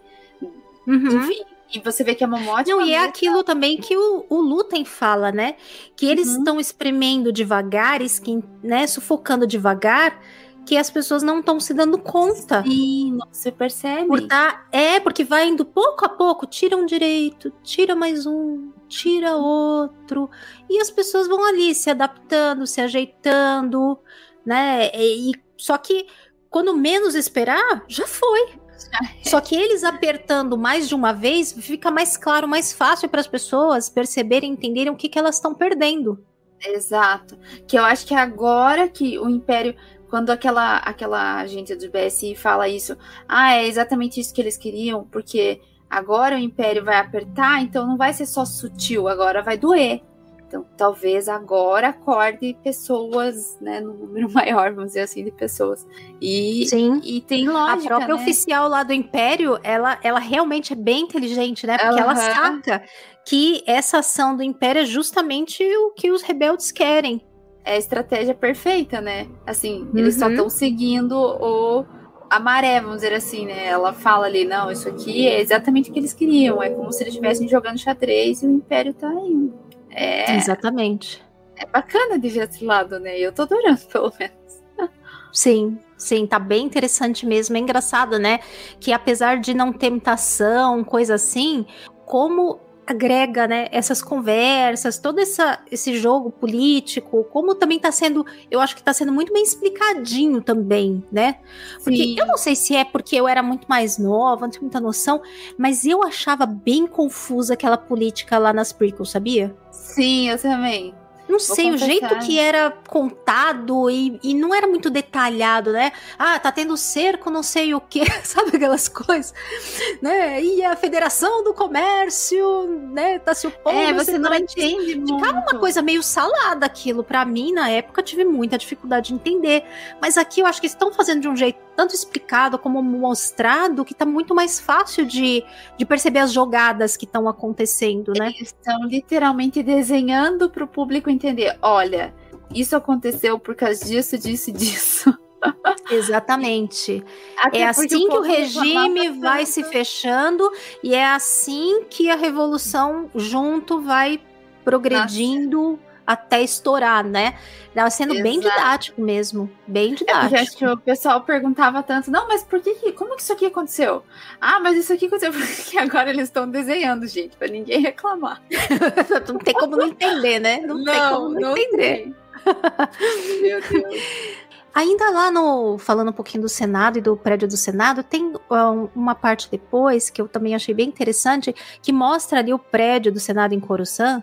Uhum. Enfim, e você vê que a Momote... Não, uma e é aquilo também que o, o Lutem fala, né? Que eles Uhum. estão espremendo devagar, esquem- né, sufocando devagar, que as pessoas não estão se dando conta. Sim, não, você percebe. Por tá, é, porque vai indo pouco a pouco, tira um direito, tira mais um, tira outro. E as pessoas vão ali se adaptando, se ajeitando, né? E- só que quando menos esperar, já foi. Só que eles apertando mais de uma vez, fica mais claro, mais fácil para as pessoas perceberem, entenderem o que, que elas estão perdendo. Exato. Que eu acho que é agora que o Império, quando aquela, aquela agente do BSI fala isso, ah, é exatamente isso que eles queriam, porque agora o Império vai apertar, então não vai ser só sutil, agora vai doer. Então, talvez agora acorde pessoas, né, no número maior, vamos dizer assim, de pessoas. E, Sim. e tem A lógica, própria né? oficial lá do Império, ela, ela realmente é bem inteligente, né? Porque ela Aham. saca que essa ação do Império é justamente o que os rebeldes querem. é a estratégia perfeita, né? Assim, eles só Uhum. estão seguindo o a maré, vamos dizer assim, né? Ela fala ali, não, isso aqui é exatamente o que eles queriam. É como se eles estivessem jogando xadrez e o Império tá indo. É, Exatamente. é bacana de ver esse lado, né? Eu tô adorando, pelo menos. Sim, sim, tá bem interessante mesmo. É engraçado, né? Que apesar de não ter mutação, coisa assim, como agrega, né, essas conversas, todo essa, esse jogo político, como também tá sendo, eu acho que tá sendo muito bem explicadinho também, né? Porque Sim. eu não sei se é porque eu era muito mais nova, não tinha muita noção, mas eu achava bem confusa aquela política lá nas prequels, sabia? Sim, eu também. Não Vou sei, o jeito que era contado e, e não era muito detalhado, né? Ah, tá tendo cerco, não sei o que, sabe aquelas coisas, né? E a Federação do Comércio, né, tá se opondo. É, você não entende muito. Ficava uma coisa meio salada aquilo. Pra mim, na época, tive muita dificuldade de entender. Mas aqui eu acho que estão fazendo de um jeito tanto explicado como mostrado que tá muito mais fácil de, de perceber as jogadas que estão acontecendo, né? Eles estão literalmente desenhando para o público entender. Olha, isso aconteceu por causa disso, disso e disso. Exatamente. Até É assim que o povo reclamava regime vai se fechando e é assim que a revolução junto vai progredindo até estourar, né? Tava sendo bem Exato. didático mesmo, bem É porque acho didático. que o pessoal perguntava tanto, não, mas por que, que como que isso aqui aconteceu? Ah, mas isso aqui aconteceu porque agora eles estão desenhando, gente, para ninguém reclamar. não tem como não entender, né? Não, tem como não, entender. tem. Meu Deus. Ainda lá no. Falando um pouquinho do Senado e do prédio do Senado, tem um, uma parte depois que eu também achei bem interessante, que mostra ali o prédio do Senado em Coruscant,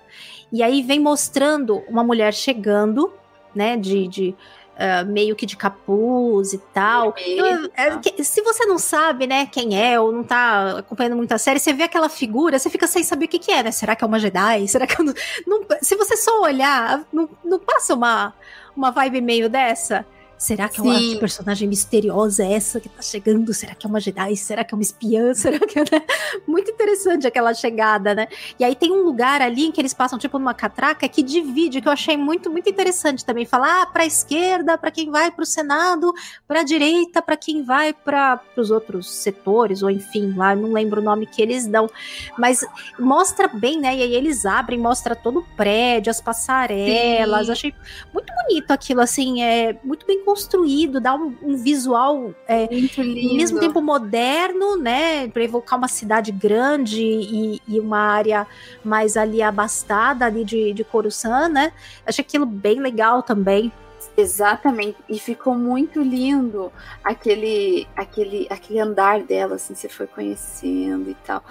e aí vem mostrando uma mulher chegando, né, de. de ah, meio que de capuz e tal. Vermelho, É, que- se você não sabe, né, quem é, ou não tá acompanhando muito a série, você vê aquela figura, você fica sem saber o que, que é, né? Será que é uma Jedi? Será que não, não- Se você só olhar, não, não passa uma, uma vibe meio dessa? Será que é uma personagem misteriosa essa que tá chegando? Será que é uma Jedi? Será que é uma espiã? Será que é. né? Muito interessante aquela chegada, né? E aí tem um lugar ali em que eles passam, tipo, numa catraca que divide, que eu achei muito, muito interessante também. Falar ah, pra esquerda, pra quem vai pro Senado, pra direita, pra quem vai para os outros setores, ou enfim, lá, não lembro o nome que eles dão. Mas mostra bem, né? E aí eles abrem, mostra todo o prédio, as passarelas. Sim. Achei muito bonito aquilo, assim, é muito bem construído, dá um, um visual é, ao mesmo tempo moderno, né, para evocar uma cidade grande e, e uma área mais ali abastada ali de, de Coruscant, né? Achei aquilo bem legal também. Exatamente. E ficou muito lindo aquele, aquele, aquele andar dela, assim, você foi conhecendo e tal.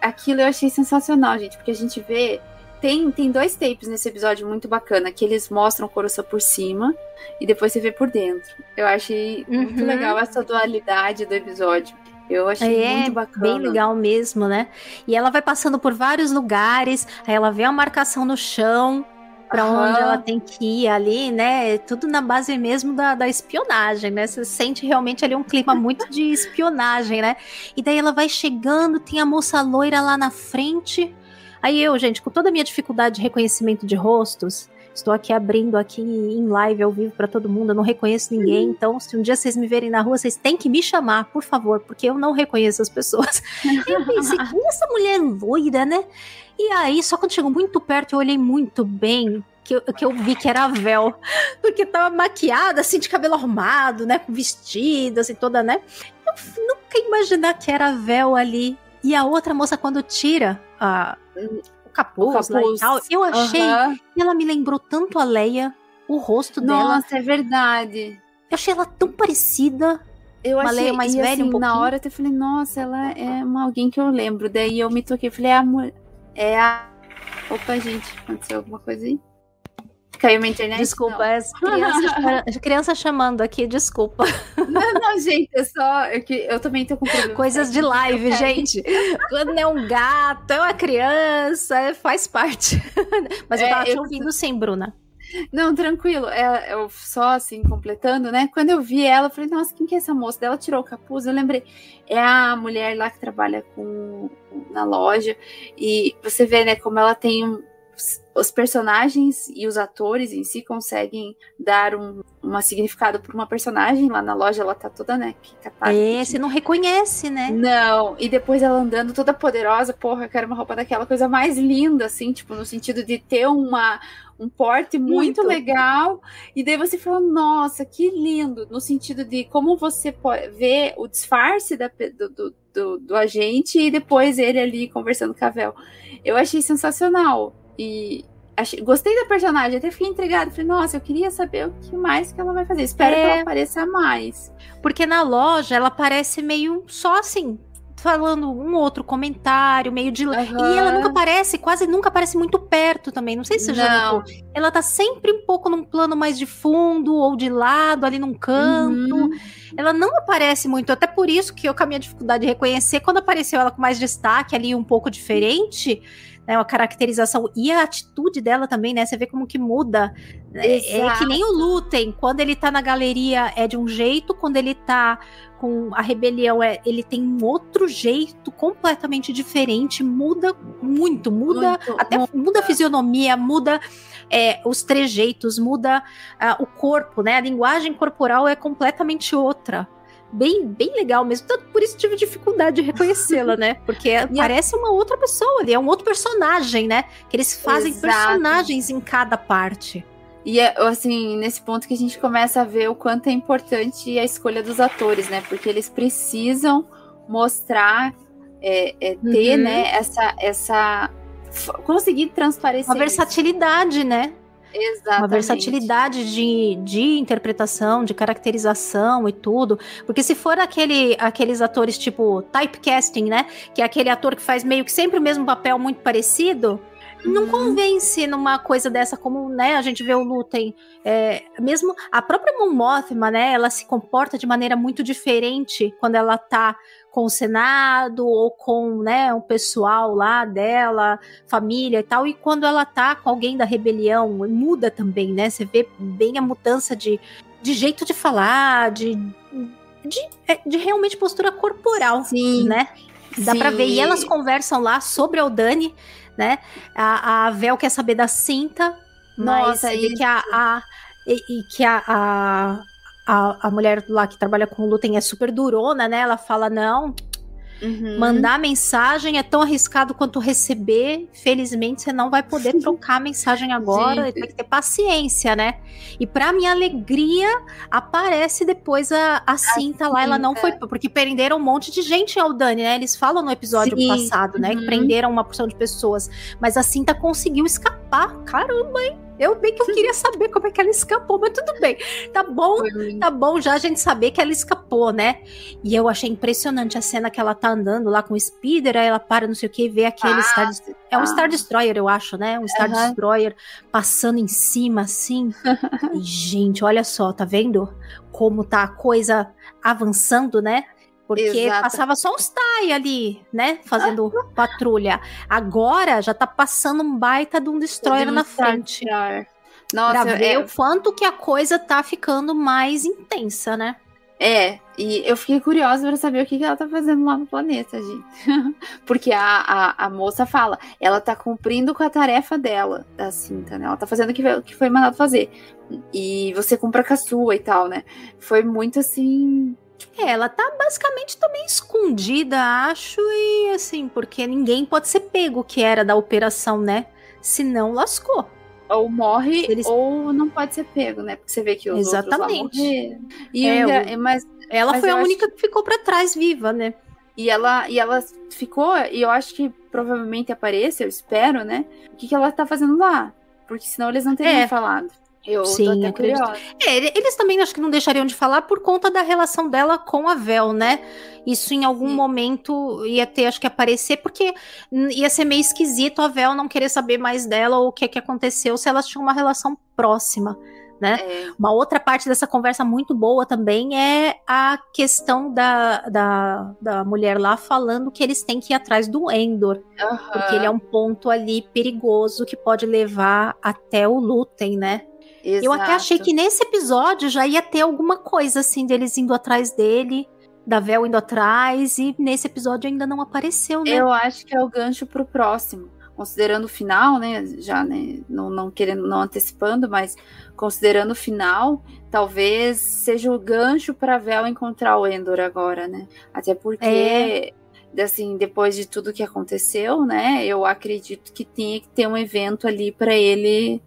Aquilo eu achei sensacional, gente, porque a gente vê. Tem, tem dois tapes nesse episódio muito bacana, que eles mostram Coruscant por cima e depois você vê por dentro. Eu achei muito Uhum. legal essa dualidade do episódio. Eu achei É, muito bacana. bem legal mesmo, né? E ela vai passando por vários lugares, aí ela vê a marcação no chão para onde ela tem que ir ali, né? Tudo na base mesmo da, da espionagem, né? Você sente realmente ali um clima muito de espionagem, né? E daí ela vai chegando, tem a moça loira lá na frente. Aí eu, gente, com toda a minha dificuldade de reconhecimento de rostos, estou aqui abrindo aqui em live ao vivo para todo mundo, eu não reconheço ninguém, então se um dia vocês me verem na rua, vocês têm que me chamar, por favor, porque eu não reconheço as pessoas. Eu pensei, quem é essa mulher loira, né? E aí, só quando chegou muito perto, eu olhei muito bem. Que eu, que eu vi que era a Vel, porque tava maquiada, assim, de cabelo arrumado, né? Com vestido, assim, toda, né? Eu nunca ia imaginar que era a Vel ali. E a outra moça, quando tira a, o capuz, O lá e capuz. tal, eu achei que ela me lembrou tanto a Leia, o rosto dela. Nossa, é verdade. Eu achei ela tão parecida. Eu Uma achei, mais e, velha assim, um Na pouquinho. hora eu falei, nossa, ela é uma, alguém que eu lembro. Daí eu me toquei, falei, é a mulher. É a. Opa, gente, aconteceu alguma coisa aí? Caiu minha internet? Desculpa, as crianças, criança chamando aqui, desculpa. Não, não, gente, é só. é que eu também tô com problema. Coisas de live, Eu gente. Quando é um gato, é uma criança, é- faz parte. Mas eu É, tava te eu- ouvindo sim, Bruna. Não, tranquilo. É, eu só assim, completando, né? Quando eu vi ela, eu falei, nossa, quem que é essa moça? Daí ela tirou o capuz, eu lembrei. É a mulher lá que trabalha com na loja. E você vê, né, como ela tem um. Os personagens e os atores em si conseguem dar um, significado para uma personagem. Lá na loja ela tá toda, né? Que catada, É, você não reconhece, né? Não, e depois ela andando toda poderosa, porra, eu quero uma roupa daquela coisa mais linda, assim, tipo, no sentido de ter uma, um porte muito, Muito. legal. E daí você fala, nossa, que lindo, no sentido de como você pode ver o disfarce da do, do, do, do agente e depois ele ali conversando com a Vel. Eu achei sensacional. E achei- gostei da personagem, até fiquei intrigada. Falei, nossa, eu queria saber o que mais que ela vai fazer. Espero que É. ela apareça mais. Porque na loja ela parece meio só assim, falando um outro comentário, meio de. E ela nunca aparece, quase nunca aparece muito perto também. Não sei se você já notou. Ela tá sempre um pouco num plano mais de fundo ou de lado, ali num canto. Uhum. Ela não aparece muito, até por isso que eu com a minha dificuldade de reconhecer, quando apareceu ela com mais destaque ali, um pouco diferente, né, uma caracterização e a atitude dela também, né, você vê como que muda. É, é que nem o Lutem, quando ele tá na galeria é de um jeito, quando ele tá com a rebelião, é, ele tem um outro jeito completamente diferente, muda muito, muda, Muito, até muda a fisionomia, muda é, os trejeitos, muda ah, o corpo, né? A linguagem corporal é completamente outra. Bem, bem legal mesmo. Tanto por isso tive dificuldade de reconhecê-la, né? Porque parece uma outra pessoa ali, é um outro personagem, né? Que eles fazem Exato. personagens em cada parte. E é assim, nesse ponto que a gente começa a ver o quanto é importante a escolha dos atores, né? Porque eles precisam mostrar, é, é, ter, Uhum. né, essa, essa. conseguir transparecer. Uma versatilidade, né? Exatamente. Uma versatilidade de, de interpretação, de caracterização e tudo. Porque se for aquele, aqueles atores tipo typecasting, né? Que é aquele ator que faz meio que sempre o mesmo papel muito parecido. Não convence numa coisa dessa, como né, a gente vê o Lutem. É, mesmo a própria Mon Mothma, né? Ela se comporta de maneira muito diferente quando ela tá com o Senado ou com né, o pessoal lá dela, família e tal, e quando ela tá com alguém da rebelião, muda também, né? Você vê bem a mudança de, de jeito de falar, de, de, é, de realmente postura corporal, Sim. né? Dá Sim. pra ver. E elas conversam lá sobre a Dani, né? A, a Vel quer saber da cinta, Nossa, mas que a, a e, e, que a, a, a, a mulher lá que trabalha com o Lutem é super durona, né? Ela fala: não, Uhum. Mandar mensagem é tão arriscado quanto receber. Felizmente, você não vai poder trocar a mensagem agora. Gente. Tem que ter paciência, né? E para minha alegria, aparece depois a, a cinta a lá. Cinta. Ela não foi. Porque prenderam um monte de gente ao Dani, né? Eles falam no episódio Sim. passado, né? Uhum. Que prenderam uma porção de pessoas. Mas a cinta conseguiu escapar. Caramba, hein? Eu bem que eu queria saber como é que ela escapou, mas tudo bem. Tá bom, tá bom já a gente saber que ela escapou, né? E eu achei impressionante a cena que ela tá andando lá com o Speeder, aí ela para, não sei o que, e vê aquele ah, Star... É um Star Destroyer, eu acho, né? Um Star uhum. Destroyer passando em cima, assim. e, gente, olha só, tá vendo? Como tá a coisa avançando, né? Porque Exato. passava só uns TIE ali, né? Fazendo patrulha. Agora já tá passando um baita de um destroyer na frente. Nossa, pra ver é... o quanto que a coisa tá ficando mais intensa, né? É, e eu fiquei curiosa para saber o que, que ela tá fazendo lá no planeta, gente. Porque a, a, a, moça fala, ela tá cumprindo com a tarefa dela, da cinta, né? Ela tá fazendo o que, que foi mandado fazer. E você cumpra com a sua e tal, né? Foi muito assim é, ela tá basicamente também escondida, acho, e assim, porque ninguém pode ser pego que era da operação, né? Se não, lascou. Ou morre, Eles... ou não pode ser pego, né? Porque você vê que os Exatamente. outros E é, ainda, o... mas, ela mas foi a única que... que ficou para trás viva, né? E ela, e ela ficou, e eu acho que provavelmente apareça, eu espero, né? O que, que ela tá fazendo lá? Porque senão eles não teriam é. falado. Eu Sim, acredito. É, eles também acho que não deixariam de falar por conta da relação dela com a Vel, né? Isso em algum Sim. momento ia ter, acho que aparecer, porque ia ser meio esquisito a Vel não querer saber mais dela ou o que, que aconteceu se elas tinham uma relação próxima. Né? É. Uma outra parte dessa conversa muito boa também é a questão da, da, da mulher lá falando que eles têm que ir atrás do Endor. Uhum. Porque ele é um ponto ali perigoso que pode levar até o Lutem, né? Exato. Eu até achei que nesse episódio já ia ter alguma coisa assim deles indo atrás dele, da Vel indo atrás, e nesse episódio ainda não apareceu, né? Eu acho que é o gancho pro próximo. Considerando o final, né? Já, né? Não, não querendo, não antecipando, mas considerando o final, talvez seja o gancho para Vel encontrar o Endor agora, né? Até porque. É assim, depois de tudo que aconteceu, né? Eu acredito que tinha que ter um evento ali para ele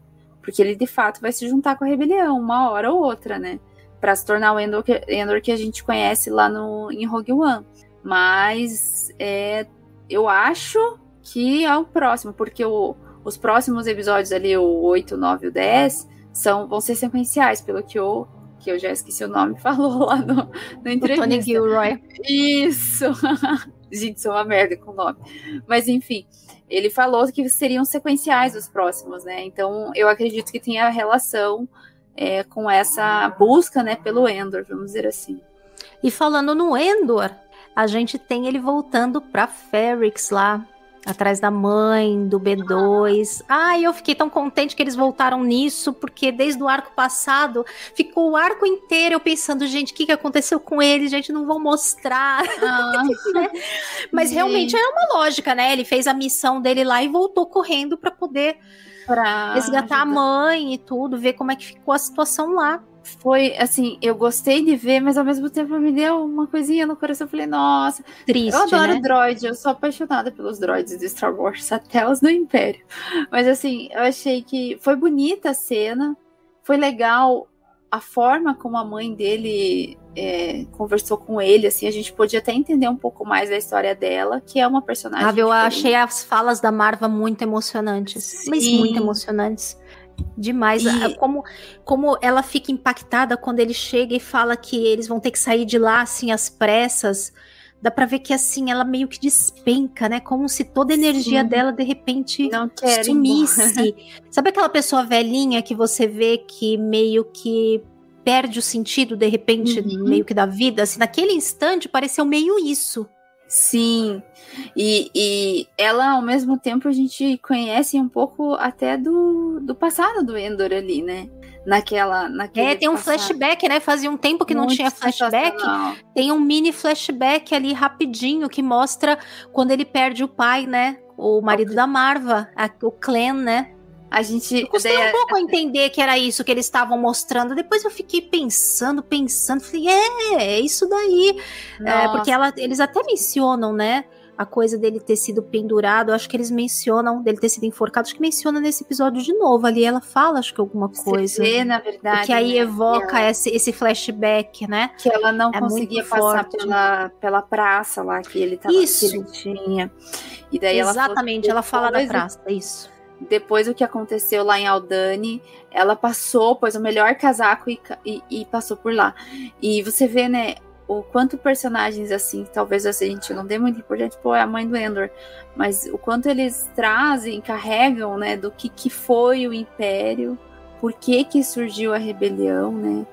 porque ele de fato vai se juntar com a rebelião, uma hora ou outra, né? Para se tornar o Endor que, Endor que a gente conhece lá no, em Rogue One. Mas é, eu acho que é o próximo, porque o, os próximos episódios ali, o 8, 9 e o 10, são, vão ser sequenciais, pelo que eu, que eu já esqueci o nome, falou lá no, no entrevista. O Tony Gilroy. Isso! Gente, sou uma merda com o nome. Mas enfim, ele falou que seriam sequenciais os próximos, né? Então eu acredito que tenha relação é, com essa busca, né, pelo Endor, vamos dizer assim. E falando no Endor, a gente tem ele voltando para Ferrix lá, atrás da mãe, do B2. Ai, eu fiquei tão contente que eles voltaram nisso, porque desde o arco passado ficou o arco inteiro eu pensando, gente, o que, que aconteceu com ele? Gente, não vão mostrar. Ah. Né? Mas Sim. realmente é uma lógica, né? Ele fez a missão dele lá e voltou correndo para poder pra resgatar ajudar. a mãe e tudo, ver como é que ficou a situação lá foi assim, eu gostei de ver, mas ao mesmo tempo me deu uma coisinha no coração. Eu falei, nossa, Triste, eu adoro né? droid, eu sou apaixonada pelos droids de Star Wars, até os do Império. Mas assim, eu achei que foi bonita a cena, foi legal a forma como a mãe dele é, conversou com ele, assim, a gente podia até entender um pouco mais da história dela, que é uma personagem. Ah, eu achei as falas da Marva muito emocionantes, Sim. mas muito emocionantes. Demais. E... Como, como ela fica impactada quando ele chega e fala que eles vão ter que sair de lá, assim, às pressas. Dá pra ver que, assim, ela meio que despenca, né? Como se toda a energia Sim. dela, de repente, Não sumisse. Sabe aquela pessoa velhinha que você vê que meio que perde o sentido, de repente, uhum. meio que da vida? Assim, naquele instante, pareceu meio isso. Sim, e, e ela, ao mesmo tempo, a gente conhece um pouco até do, do passado do Endor ali, né? naquela. naquele É, tem um passado. flashback, né? Fazia um tempo que não Muito tinha flashback. Tem um mini flashback ali rapidinho que mostra quando ele perde o pai, né? O marido da Marva, a- o Clan, né? A gente. Custei daí- um pouco a entender que era isso que eles estavam mostrando. Depois eu fiquei pensando, pensando. Falei, é, é isso daí. É, porque ela- eles até mencionam, né? A coisa dele ter sido pendurado. Acho que eles mencionam, dele ter sido enforcado. Acho que menciona nesse episódio de novo. Ali ela fala, acho que alguma Você coisa. vê, na verdade. que aí né, evoca ela- esse, esse flashback, né? que ela não É conseguia passar forte. pela, pela praça lá que ele tava Isso. que ele tinha. E daí ela falou Exatamente, ela fala da praça, isso. Depois do que aconteceu lá em Aldani, ela passou, pôs o melhor casaco e, e, e passou por lá. E você vê, né, o quanto personagens assim, talvez assim, a gente não dê muito importante, pô, é a mãe do Endor, mas o quanto eles trazem, carregam, né, do que, que foi o Império, por que que surgiu a rebelião, né?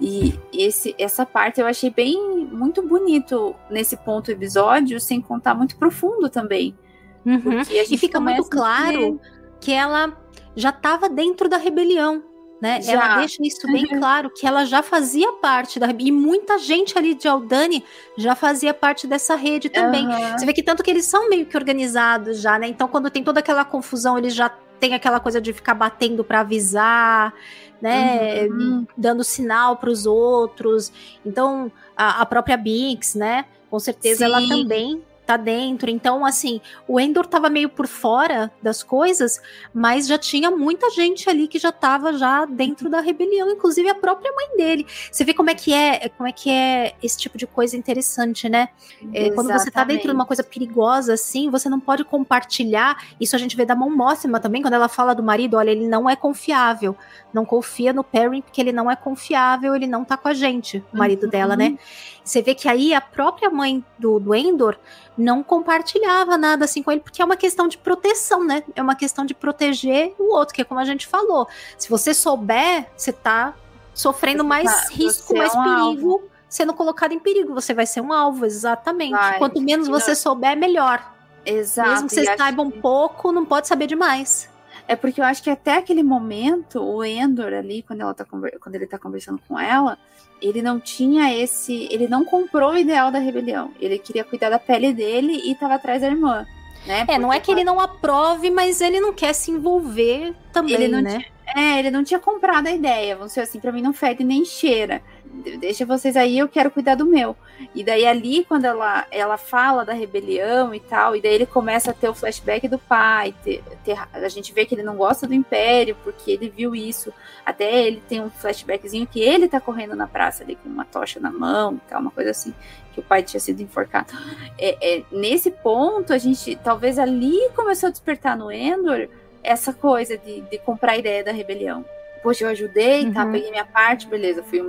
E esse, essa parte eu achei bem muito bonito nesse ponto episódio, sem contar muito profundo também. Uhum. E fica muito claro que ela já estava dentro da rebelião. Né? Já. Ela deixa isso bem claro que ela já fazia parte da. E muita gente ali de Aldani já fazia parte dessa rede também. Aham. Você vê que tanto que eles são meio que organizados já, né? Então, quando tem toda aquela confusão, eles já têm aquela coisa de ficar batendo para avisar, né? Uhum. Dando sinal para os outros. Então, a, a própria Binks, né? Com certeza ela Sim. também tá dentro. Então, assim, o Endor tava meio por fora das coisas, mas já tinha muita gente ali que já tava já dentro da rebelião, inclusive a própria mãe dele. Você vê como é que é, como é que é esse tipo de coisa interessante, né? É, quando você tá dentro de uma coisa perigosa assim, você não pode compartilhar. Isso a gente vê da mão Móxima também, quando ela fala do marido, olha, ele não é confiável. Não confia no Perry porque ele não é confiável, ele não tá com a gente, o marido Uhum. dela, né? Você vê que aí a própria mãe do, do Endor não compartilhava nada assim com ele, porque é uma questão de proteção, né? É uma questão de proteger o outro, que é como a gente falou. Se você souber, você tá sofrendo Você mais tá- risco, é mais um perigo, sendo colocado em perigo. Você vai ser um alvo, exatamente. Vai. Quanto menos você Não. souber, melhor. Exato. Mesmo que você saiba um que- pouco, não pode saber demais. É porque eu acho que até aquele momento, o Endor ali, quando, ela tá, quando ele tá conversando com ela, ele não tinha esse. Ele não comprou o ideal da rebelião. Ele queria cuidar da pele dele e tava atrás da irmã. Né? É, não é que ele não aprove, mas ele não quer se envolver também, Ele não né? É, ele não tinha comprado a ideia. Vamos dizer assim, pra mim não fede nem cheira. De- Deixa vocês aí, eu quero cuidar do meu. E daí ali, quando ela, ela fala da rebelião e tal, e daí ele começa a ter o flashback do pai. ter- ter- a gente vê que ele não gosta do Império, porque ele viu isso. Até ele tem um flashbackzinho que ele tá correndo na praça ali com uma tocha na mão e tal, uma coisa assim. Que o pai tinha sido enforcado. É, é, nesse ponto, a gente, talvez ali começou a despertar no Endor essa coisa de, de comprar a ideia da rebelião. Poxa, eu ajudei, tá? Uhum. Peguei minha parte, beleza. Fui,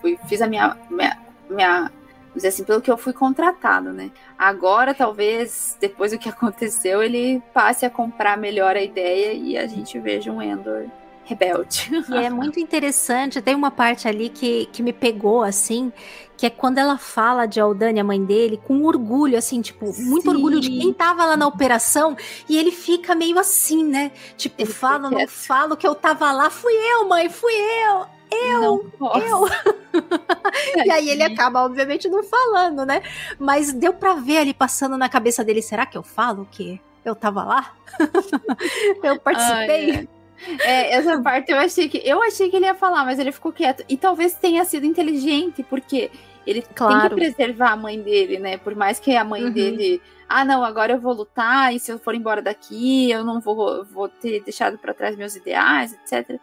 fui fiz a minha, minha, minha dizer assim, pelo que eu fui contratado, né? Agora, talvez, depois do que aconteceu, ele passe a comprar melhor a ideia e a gente veja um Endor rebelde. E é muito interessante, tem uma parte ali que, que me pegou, assim, que é quando ela fala de Aldani, a mãe dele, com orgulho, assim, tipo, muito Sim. orgulho de quem tava lá na operação, e ele fica meio assim, né? Tipo, Ele falo, não falo que eu tava lá, fui eu, mãe, fui eu! Eu, eu. e aí ele acaba, obviamente, não falando, né? Mas deu pra ver ali passando na cabeça dele, será que eu falo que eu tava lá? eu participei? Ai, É, essa parte eu achei que eu achei que ele ia falar, mas ele ficou quieto. E talvez tenha sido inteligente, porque ele Claro. tem que preservar a mãe dele, né? Por mais que a mãe Uhum. dele, ah, não, agora eu vou lutar e se eu for embora daqui, eu não vou, vou ter deixado para trás meus ideais, etc.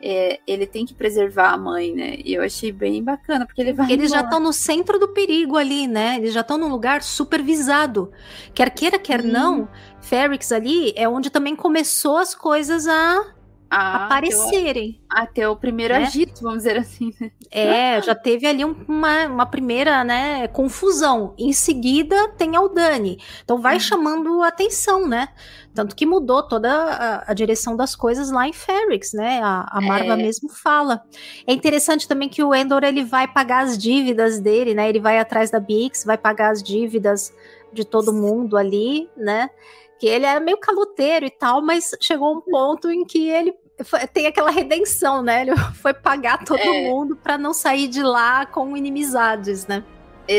É, ele tem que preservar a mãe, né? E eu achei bem bacana, porque ele vai. Eles já embora. estão no centro do perigo ali, né? Eles já estão num lugar supervisado. Quer queira, quer não, Ferrix ali é onde também começou as coisas a Ah, aparecerem. Até o primeiro Né? agito, vamos dizer assim, né? É, já teve ali um- uma, uma primeira, né, confusão. Em seguida tem Aldani. Então vai Uhum. chamando atenção, né? Tanto que mudou toda a, a direção das coisas lá em Ferrix, né? A, a Marva É. mesmo fala. É interessante também que o Endor ele vai pagar as dívidas dele, né? Ele vai atrás da Bix, vai pagar as dívidas de todo mundo ali, né? Que ele era meio caloteiro e tal, mas chegou um ponto em que ele foi- tem aquela redenção, né? Ele foi pagar todo É. mundo pra não sair de lá com inimizades, né?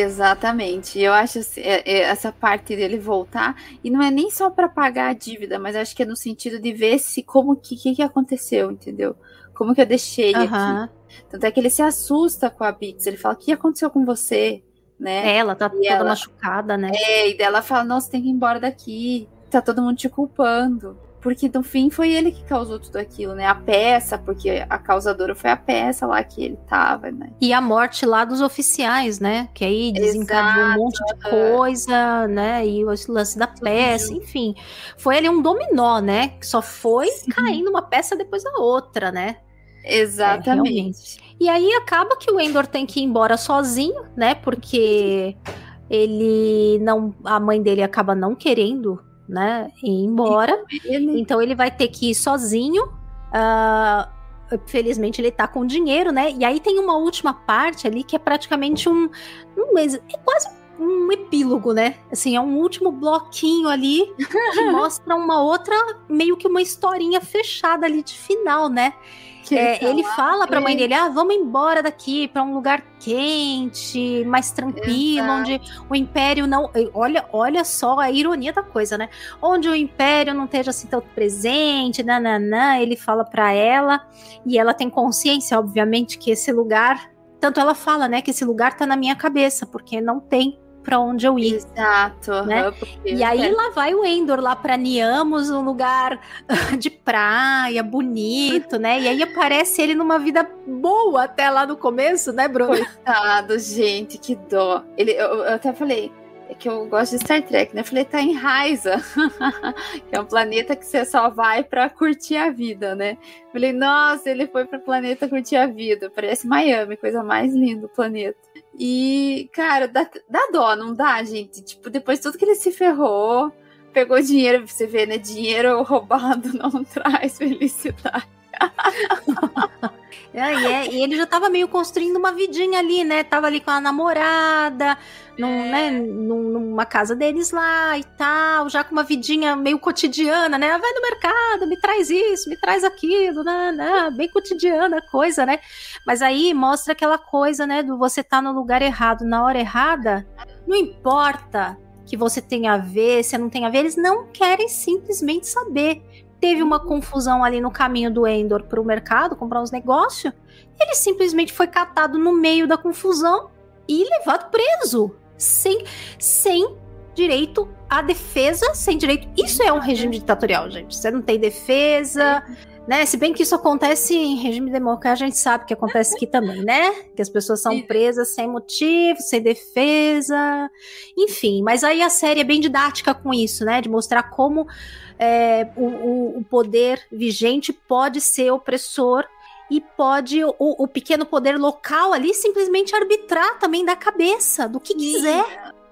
Exatamente. Eu acho assim, é- é essa parte dele voltar e não é nem só para pagar a dívida, mas acho que é no sentido de ver se como que que, que aconteceu, entendeu? Como que eu deixei Aham. aqui. Tanto é que ele se assusta com a Bix, ele fala: "O que aconteceu com você?", né? É, Ela tá E toda ela- machucada, né? É, e dela fala: "Não, você tem que ir embora daqui. Tá todo mundo te culpando". Porque no fim foi ele que causou tudo aquilo, né? A peça, porque a causadora foi a peça lá que ele tava, né? E a morte lá dos oficiais, né? Que aí desencadeou um Exato, monte de coisa, né? E o lance da peça, enfim. Foi ali um dominó, né? Que só foi caindo uma peça depois da outra, né? Exatamente. realmente. E aí acaba que o Endor tem que ir embora sozinho, né? Porque ele não. A mãe dele acaba não querendo, né? Ir embora. Ele Então ele vai ter que ir sozinho. ah, felizmente ele tá com dinheiro, né? E aí tem uma última parte ali que é praticamente um. um é quase um epílogo, né? Assim, é um último bloquinho ali que mostra uma outra, meio que uma historinha fechada ali de final, né? que É, ele fala pra mãe dele: ah, vamos embora daqui pra um lugar quente, mais tranquilo, Exato. onde o império não. Olha, olha só a ironia da coisa, né? Onde o império não esteja assim tão presente, nananã. Ele fala pra ela, e ela tem consciência, obviamente, que esse lugar. Tanto ela fala, né, que esse lugar tá na minha cabeça, porque não tem pra onde eu ir. Exato. né? E aí é, lá vai o Endor lá pra Niamos, um lugar de praia, bonito, né? E aí aparece ele numa vida boa até lá no começo, né, Bruno? Coitado, gente, que dó. Ele, eu, eu até falei, é que eu gosto de Star Trek, né? Eu falei, tá em Raiza, que é um planeta que você só vai pra curtir a vida, né? Eu falei, nossa, ele foi pro planeta curtir a vida. Parece Miami, coisa mais linda do planeta. E, cara, dá, dá dó, não dá, gente? Tipo, depois de tudo que ele se ferrou, pegou dinheiro, você vê, né? Dinheiro roubado não traz felicidade. É, e, é- e ele já tava meio construindo uma vidinha ali, né? Tava ali com a namorada, num, né, num- numa casa deles lá e tal, já com uma vidinha meio cotidiana, né? Vai no mercado, me traz isso, me traz aquilo, né, né? bem cotidiana a coisa, né? Mas aí mostra aquela coisa, né, do você tá no lugar errado, na hora errada, não importa que você tenha a ver, se não tem a ver, eles não querem simplesmente saber teve uma confusão ali no caminho do Endor pro mercado comprar uns negócios. Ele simplesmente foi catado no meio da confusão e levado preso. Sem, sem direito à defesa, sem direito. Isso é um regime ditatorial, gente. Você não tem defesa. Né? Se bem que isso acontece em regime democrático, a gente sabe que acontece aqui também, né? Que as pessoas são presas sem motivo, sem defesa, enfim. Mas aí a série é bem didática com isso, né? De mostrar como é, o, o- poder vigente pode ser opressor e pode o, o pequeno poder local ali simplesmente arbitrar também da cabeça, do que quiser.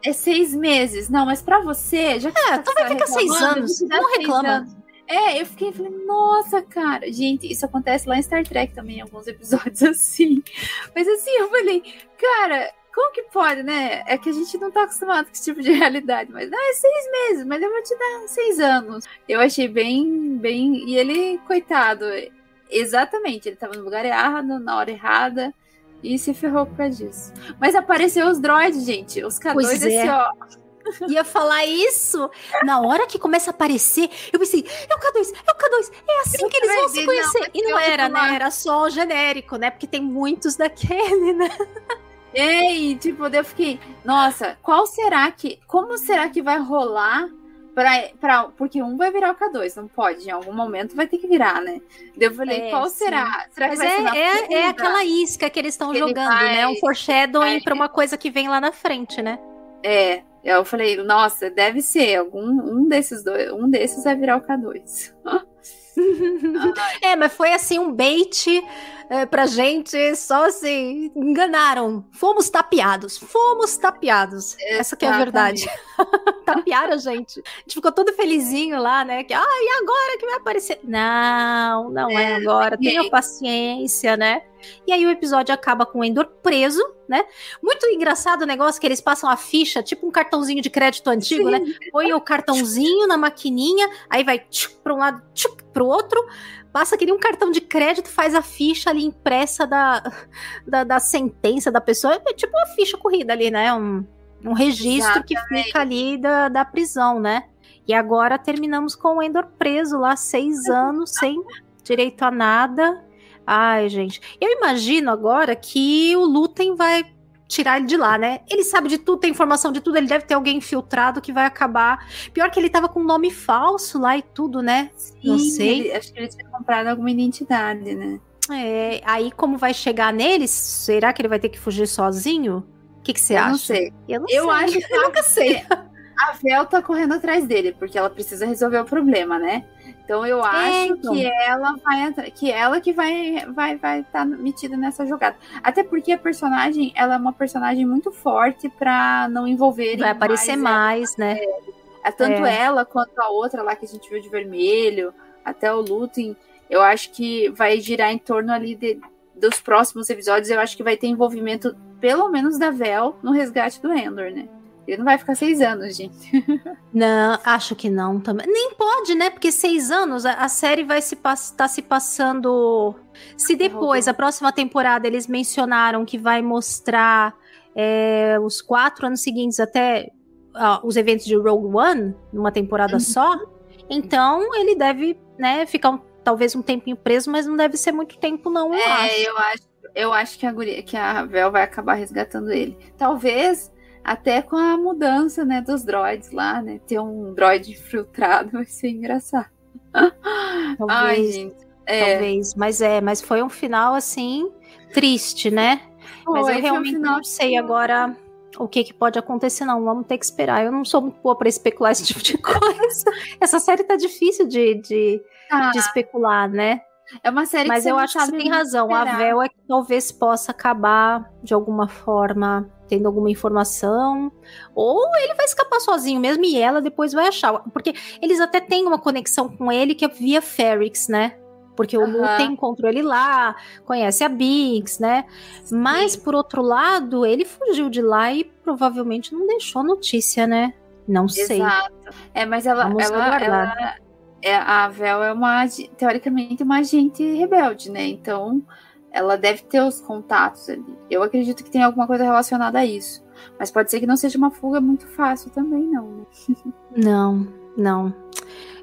É seis meses. Não, mas pra você, já que É, você então vai tá ficar seis anos, não seis reclama. anos. É, eu fiquei falei, nossa, cara, gente, isso acontece lá em Star Trek também, em alguns episódios assim. Mas assim, eu falei, cara, como que pode, né? É que a gente não tá acostumado com esse tipo de realidade, mas não, é seis meses, mas eu vou te dar seis anos. Eu achei bem, bem. E ele, coitado, exatamente, ele tava no lugar errado, na hora errada. E se ferrou por causa disso. Mas apareceu os droids, gente. Os K2 Pois é. assim, ó. Ia falar isso. Na hora que começa a aparecer, eu pensei, é o K2, é o K2, é assim Eu que eles vão se não, conhecer. mas e não eu era, né? Era só o genérico, né? Porque tem muitos daquele, né? É, e tipo, eu fiquei, nossa, qual será que. Como será que vai rolar pra, pra. Porque um vai virar o K2, não pode, em algum momento vai ter que virar, né? Eu falei, É, qual sim. será? Será Mas é, é, é segunda? aquela isca que eles estão Que ele jogando, vai- né? Um foreshadowing vai- pra uma coisa que vem lá na frente, né? É, eu falei, nossa, deve ser. Algum um desses dois, um desses vai virar o K2. É, mas foi assim um bait é, pra gente, só assim, enganaram. Fomos tapeados, fomos tapeados. Essa que é a verdade. Tapearam a gente. A gente ficou todo felizinho lá, né? Que, ah, e agora que vai aparecer? Não, não é, É, agora. Tenha paciência, né? E aí o episódio acaba com o Endor preso, né? Muito engraçado o negócio que eles passam a ficha, tipo um cartãozinho de crédito antigo, Sim. né? Põe o cartãozinho na maquininha, aí vai para um lado, para o outro, passa que nem um cartão de crédito, faz a ficha ali impressa da, da, da sentença da pessoa, é tipo uma ficha corrida ali, né? Um, um registro Exatamente. que fica ali da, da prisão, né? E agora terminamos com o Endor preso lá seis anos sem direito a nada. Ai, gente. Eu imagino agora que o Lutem vai tirar ele de lá, né? Ele sabe de tudo, tem informação de tudo, ele deve ter alguém infiltrado que vai acabar. Pior que ele tava com um nome falso lá e tudo, né? Sim, Não sei. Ele, acho que ele tinha comprado alguma identidade, né? É, aí como vai chegar neles? Será que ele vai ter que fugir sozinho? O que, que você eu acha? Não sei. Eu não eu sei. Acho que eu nunca sei. A Vel tá correndo atrás dele, porque ela precisa resolver o problema, né? Então eu é, acho então. que ela vai que ela que vai vai vai estar tá metida nessa jogada. Até porque a personagem, ela é uma personagem muito forte para não envolver Vai aparecer mais, mais né? É, tanto é. ela quanto a outra lá que a gente viu de vermelho, até o Lutem, eu acho que vai girar em torno ali de, dos próximos episódios, eu acho que vai ter envolvimento pelo menos da Vel no resgate do Endor, né? Ele não vai ficar seis anos, gente. Não, acho que não também. Nem pode, né? Porque seis anos, a, a série vai se estar tá se passando. Se depois, a próxima temporada, eles mencionaram que vai mostrar é, os quatro anos seguintes até uh, os eventos de Rogue One, numa temporada uhum. só, então ele deve, né, ficar um, talvez um tempinho preso, mas não deve ser muito tempo, não, eu é, acho. Eu acho, eu acho que a, guria, que a Vel vai acabar resgatando ele. Talvez até com a mudança, né, dos droids lá, né? Ter um droid filtrado vai ser engraçado. Talvez, Ai, gente. É. Talvez, mas é, mas foi um final assim triste, né? Mas eu realmente um não sei agora o que, que pode acontecer, não. Vamos ter que esperar. Eu não sou muito boa para especular esse tipo de coisa. Essa série tá difícil de, de, ah. de especular, né? É uma série Mas que eu acho que você tem razão. Esperar. A Vel é que talvez possa acabar de alguma forma tendo alguma informação, ou ele vai escapar sozinho mesmo e ela depois vai achar. Porque eles até têm uma conexão com ele que é via Ferrix, né? Porque o uhum. Lu tem encontrou ele lá, conhece a Biggs, né? Sim. Mas, por outro lado, ele fugiu de lá e provavelmente não deixou notícia, né? Não Exato. sei. É, mas ela, ela, ela é, a Vel é uma, teoricamente, uma agente rebelde, né? Então, ela deve ter os contatos ali. Eu acredito que tem alguma coisa relacionada a isso. Mas pode ser que não seja uma fuga muito fácil também, não. Né? Não, não.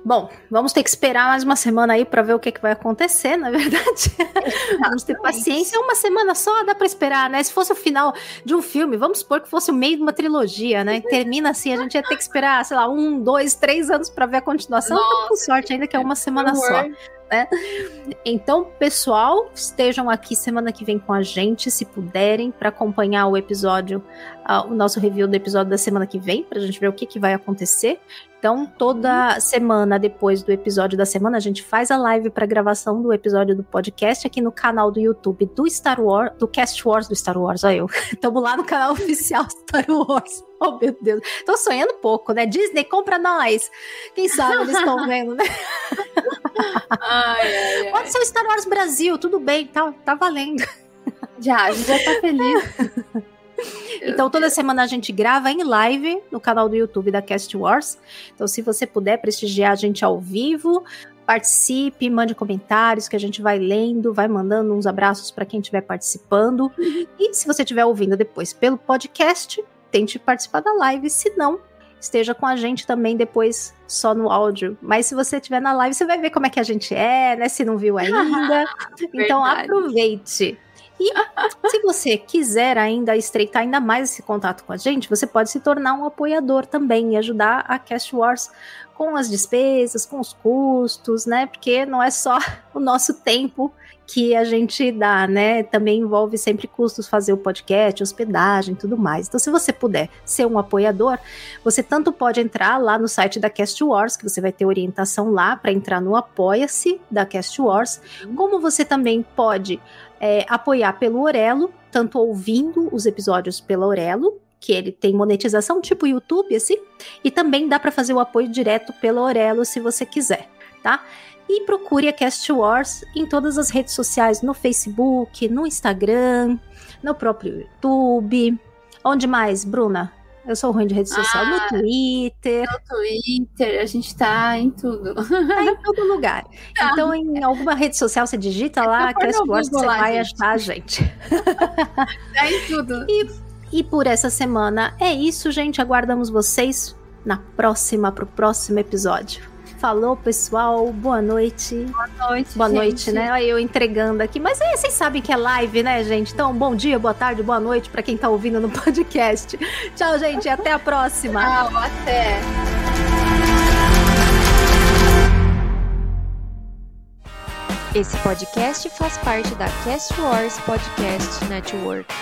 Bom, vamos ter que esperar mais uma semana aí para ver o que, que vai acontecer, na é verdade. vamos ter paciência. Uma semana só dá para esperar, né? Se fosse o final de um filme, vamos supor que fosse o meio de uma trilogia, né? E termina assim, a gente ia ter que esperar, sei lá, um, dois, três anos para ver a continuação. Nossa, então, com sorte, ainda que é uma semana só né? Então, pessoal, estejam aqui semana que vem com a gente, se puderem, para acompanhar o episódio, uh, o nosso review do episódio da semana que vem, para a gente ver o que, que vai acontecer. Então, toda semana depois do episódio da semana, a gente faz a live para gravação do episódio do podcast aqui no canal do YouTube do Star Wars, do Cast Wars do Star Wars, olha eu. Estamos lá no canal oficial Star Wars. Oh, meu Deus. Tô sonhando pouco, né? Disney, compra nós. Quem sabe eles estão vendo, né? Ai, ai, ai. Pode ser o Star Wars Brasil, tudo bem, tá, tá valendo. Já, a gente já tá feliz. Então toda semana a gente grava em live no canal do YouTube da Cast Wars. Então se você puder prestigiar a gente ao vivo, participe, mande comentários que a gente vai lendo, vai mandando uns abraços para quem estiver participando. E se você estiver ouvindo depois pelo podcast, tente participar da live, se não, esteja com a gente também depois só no áudio. Mas se você estiver na live, você vai ver como é que a gente é, né? Se não viu ainda. então aproveite. E se você quiser ainda estreitar ainda mais esse contato com a gente, você pode se tornar um apoiador também e ajudar a Cast Wars com as despesas, com os custos, né? Porque não é só o nosso tempo que a gente dá, né? Também envolve sempre custos fazer o podcast, hospedagem, tudo mais. Então, se você puder ser um apoiador, você tanto pode entrar lá no site da Cast Wars, que você vai ter orientação lá para entrar no Apoia-se da Cast Wars, como você também pode é, apoiar pelo Orelo, tanto ouvindo os episódios pelo Orelo, que ele tem monetização tipo YouTube, assim, e também dá para fazer o apoio direto pelo Orelo se você quiser, tá? E procure a Cast Wars em todas as redes sociais, no Facebook, no Instagram, no próprio YouTube. Onde mais, Bruna? Eu sou ruim de rede social. Ah, no Twitter. No Twitter, a gente tá em tudo. Tá em todo lugar. Tá. Então, em alguma rede social, você digita lá, no Cast Wars, Google você lá, vai gente. achar a gente. Tá em tudo. E, e por essa semana é isso, gente. Aguardamos vocês na próxima, pro próximo episódio. Falou, pessoal. Boa noite. Boa noite, Boa gente. noite, né? Olha eu entregando aqui. Mas é, vocês sabem que é live, né, gente? Então, bom dia, boa tarde, boa noite pra quem tá ouvindo no podcast. Tchau, gente. Até a próxima. Tchau, até. Esse podcast faz parte da Cast Wars Podcast Network.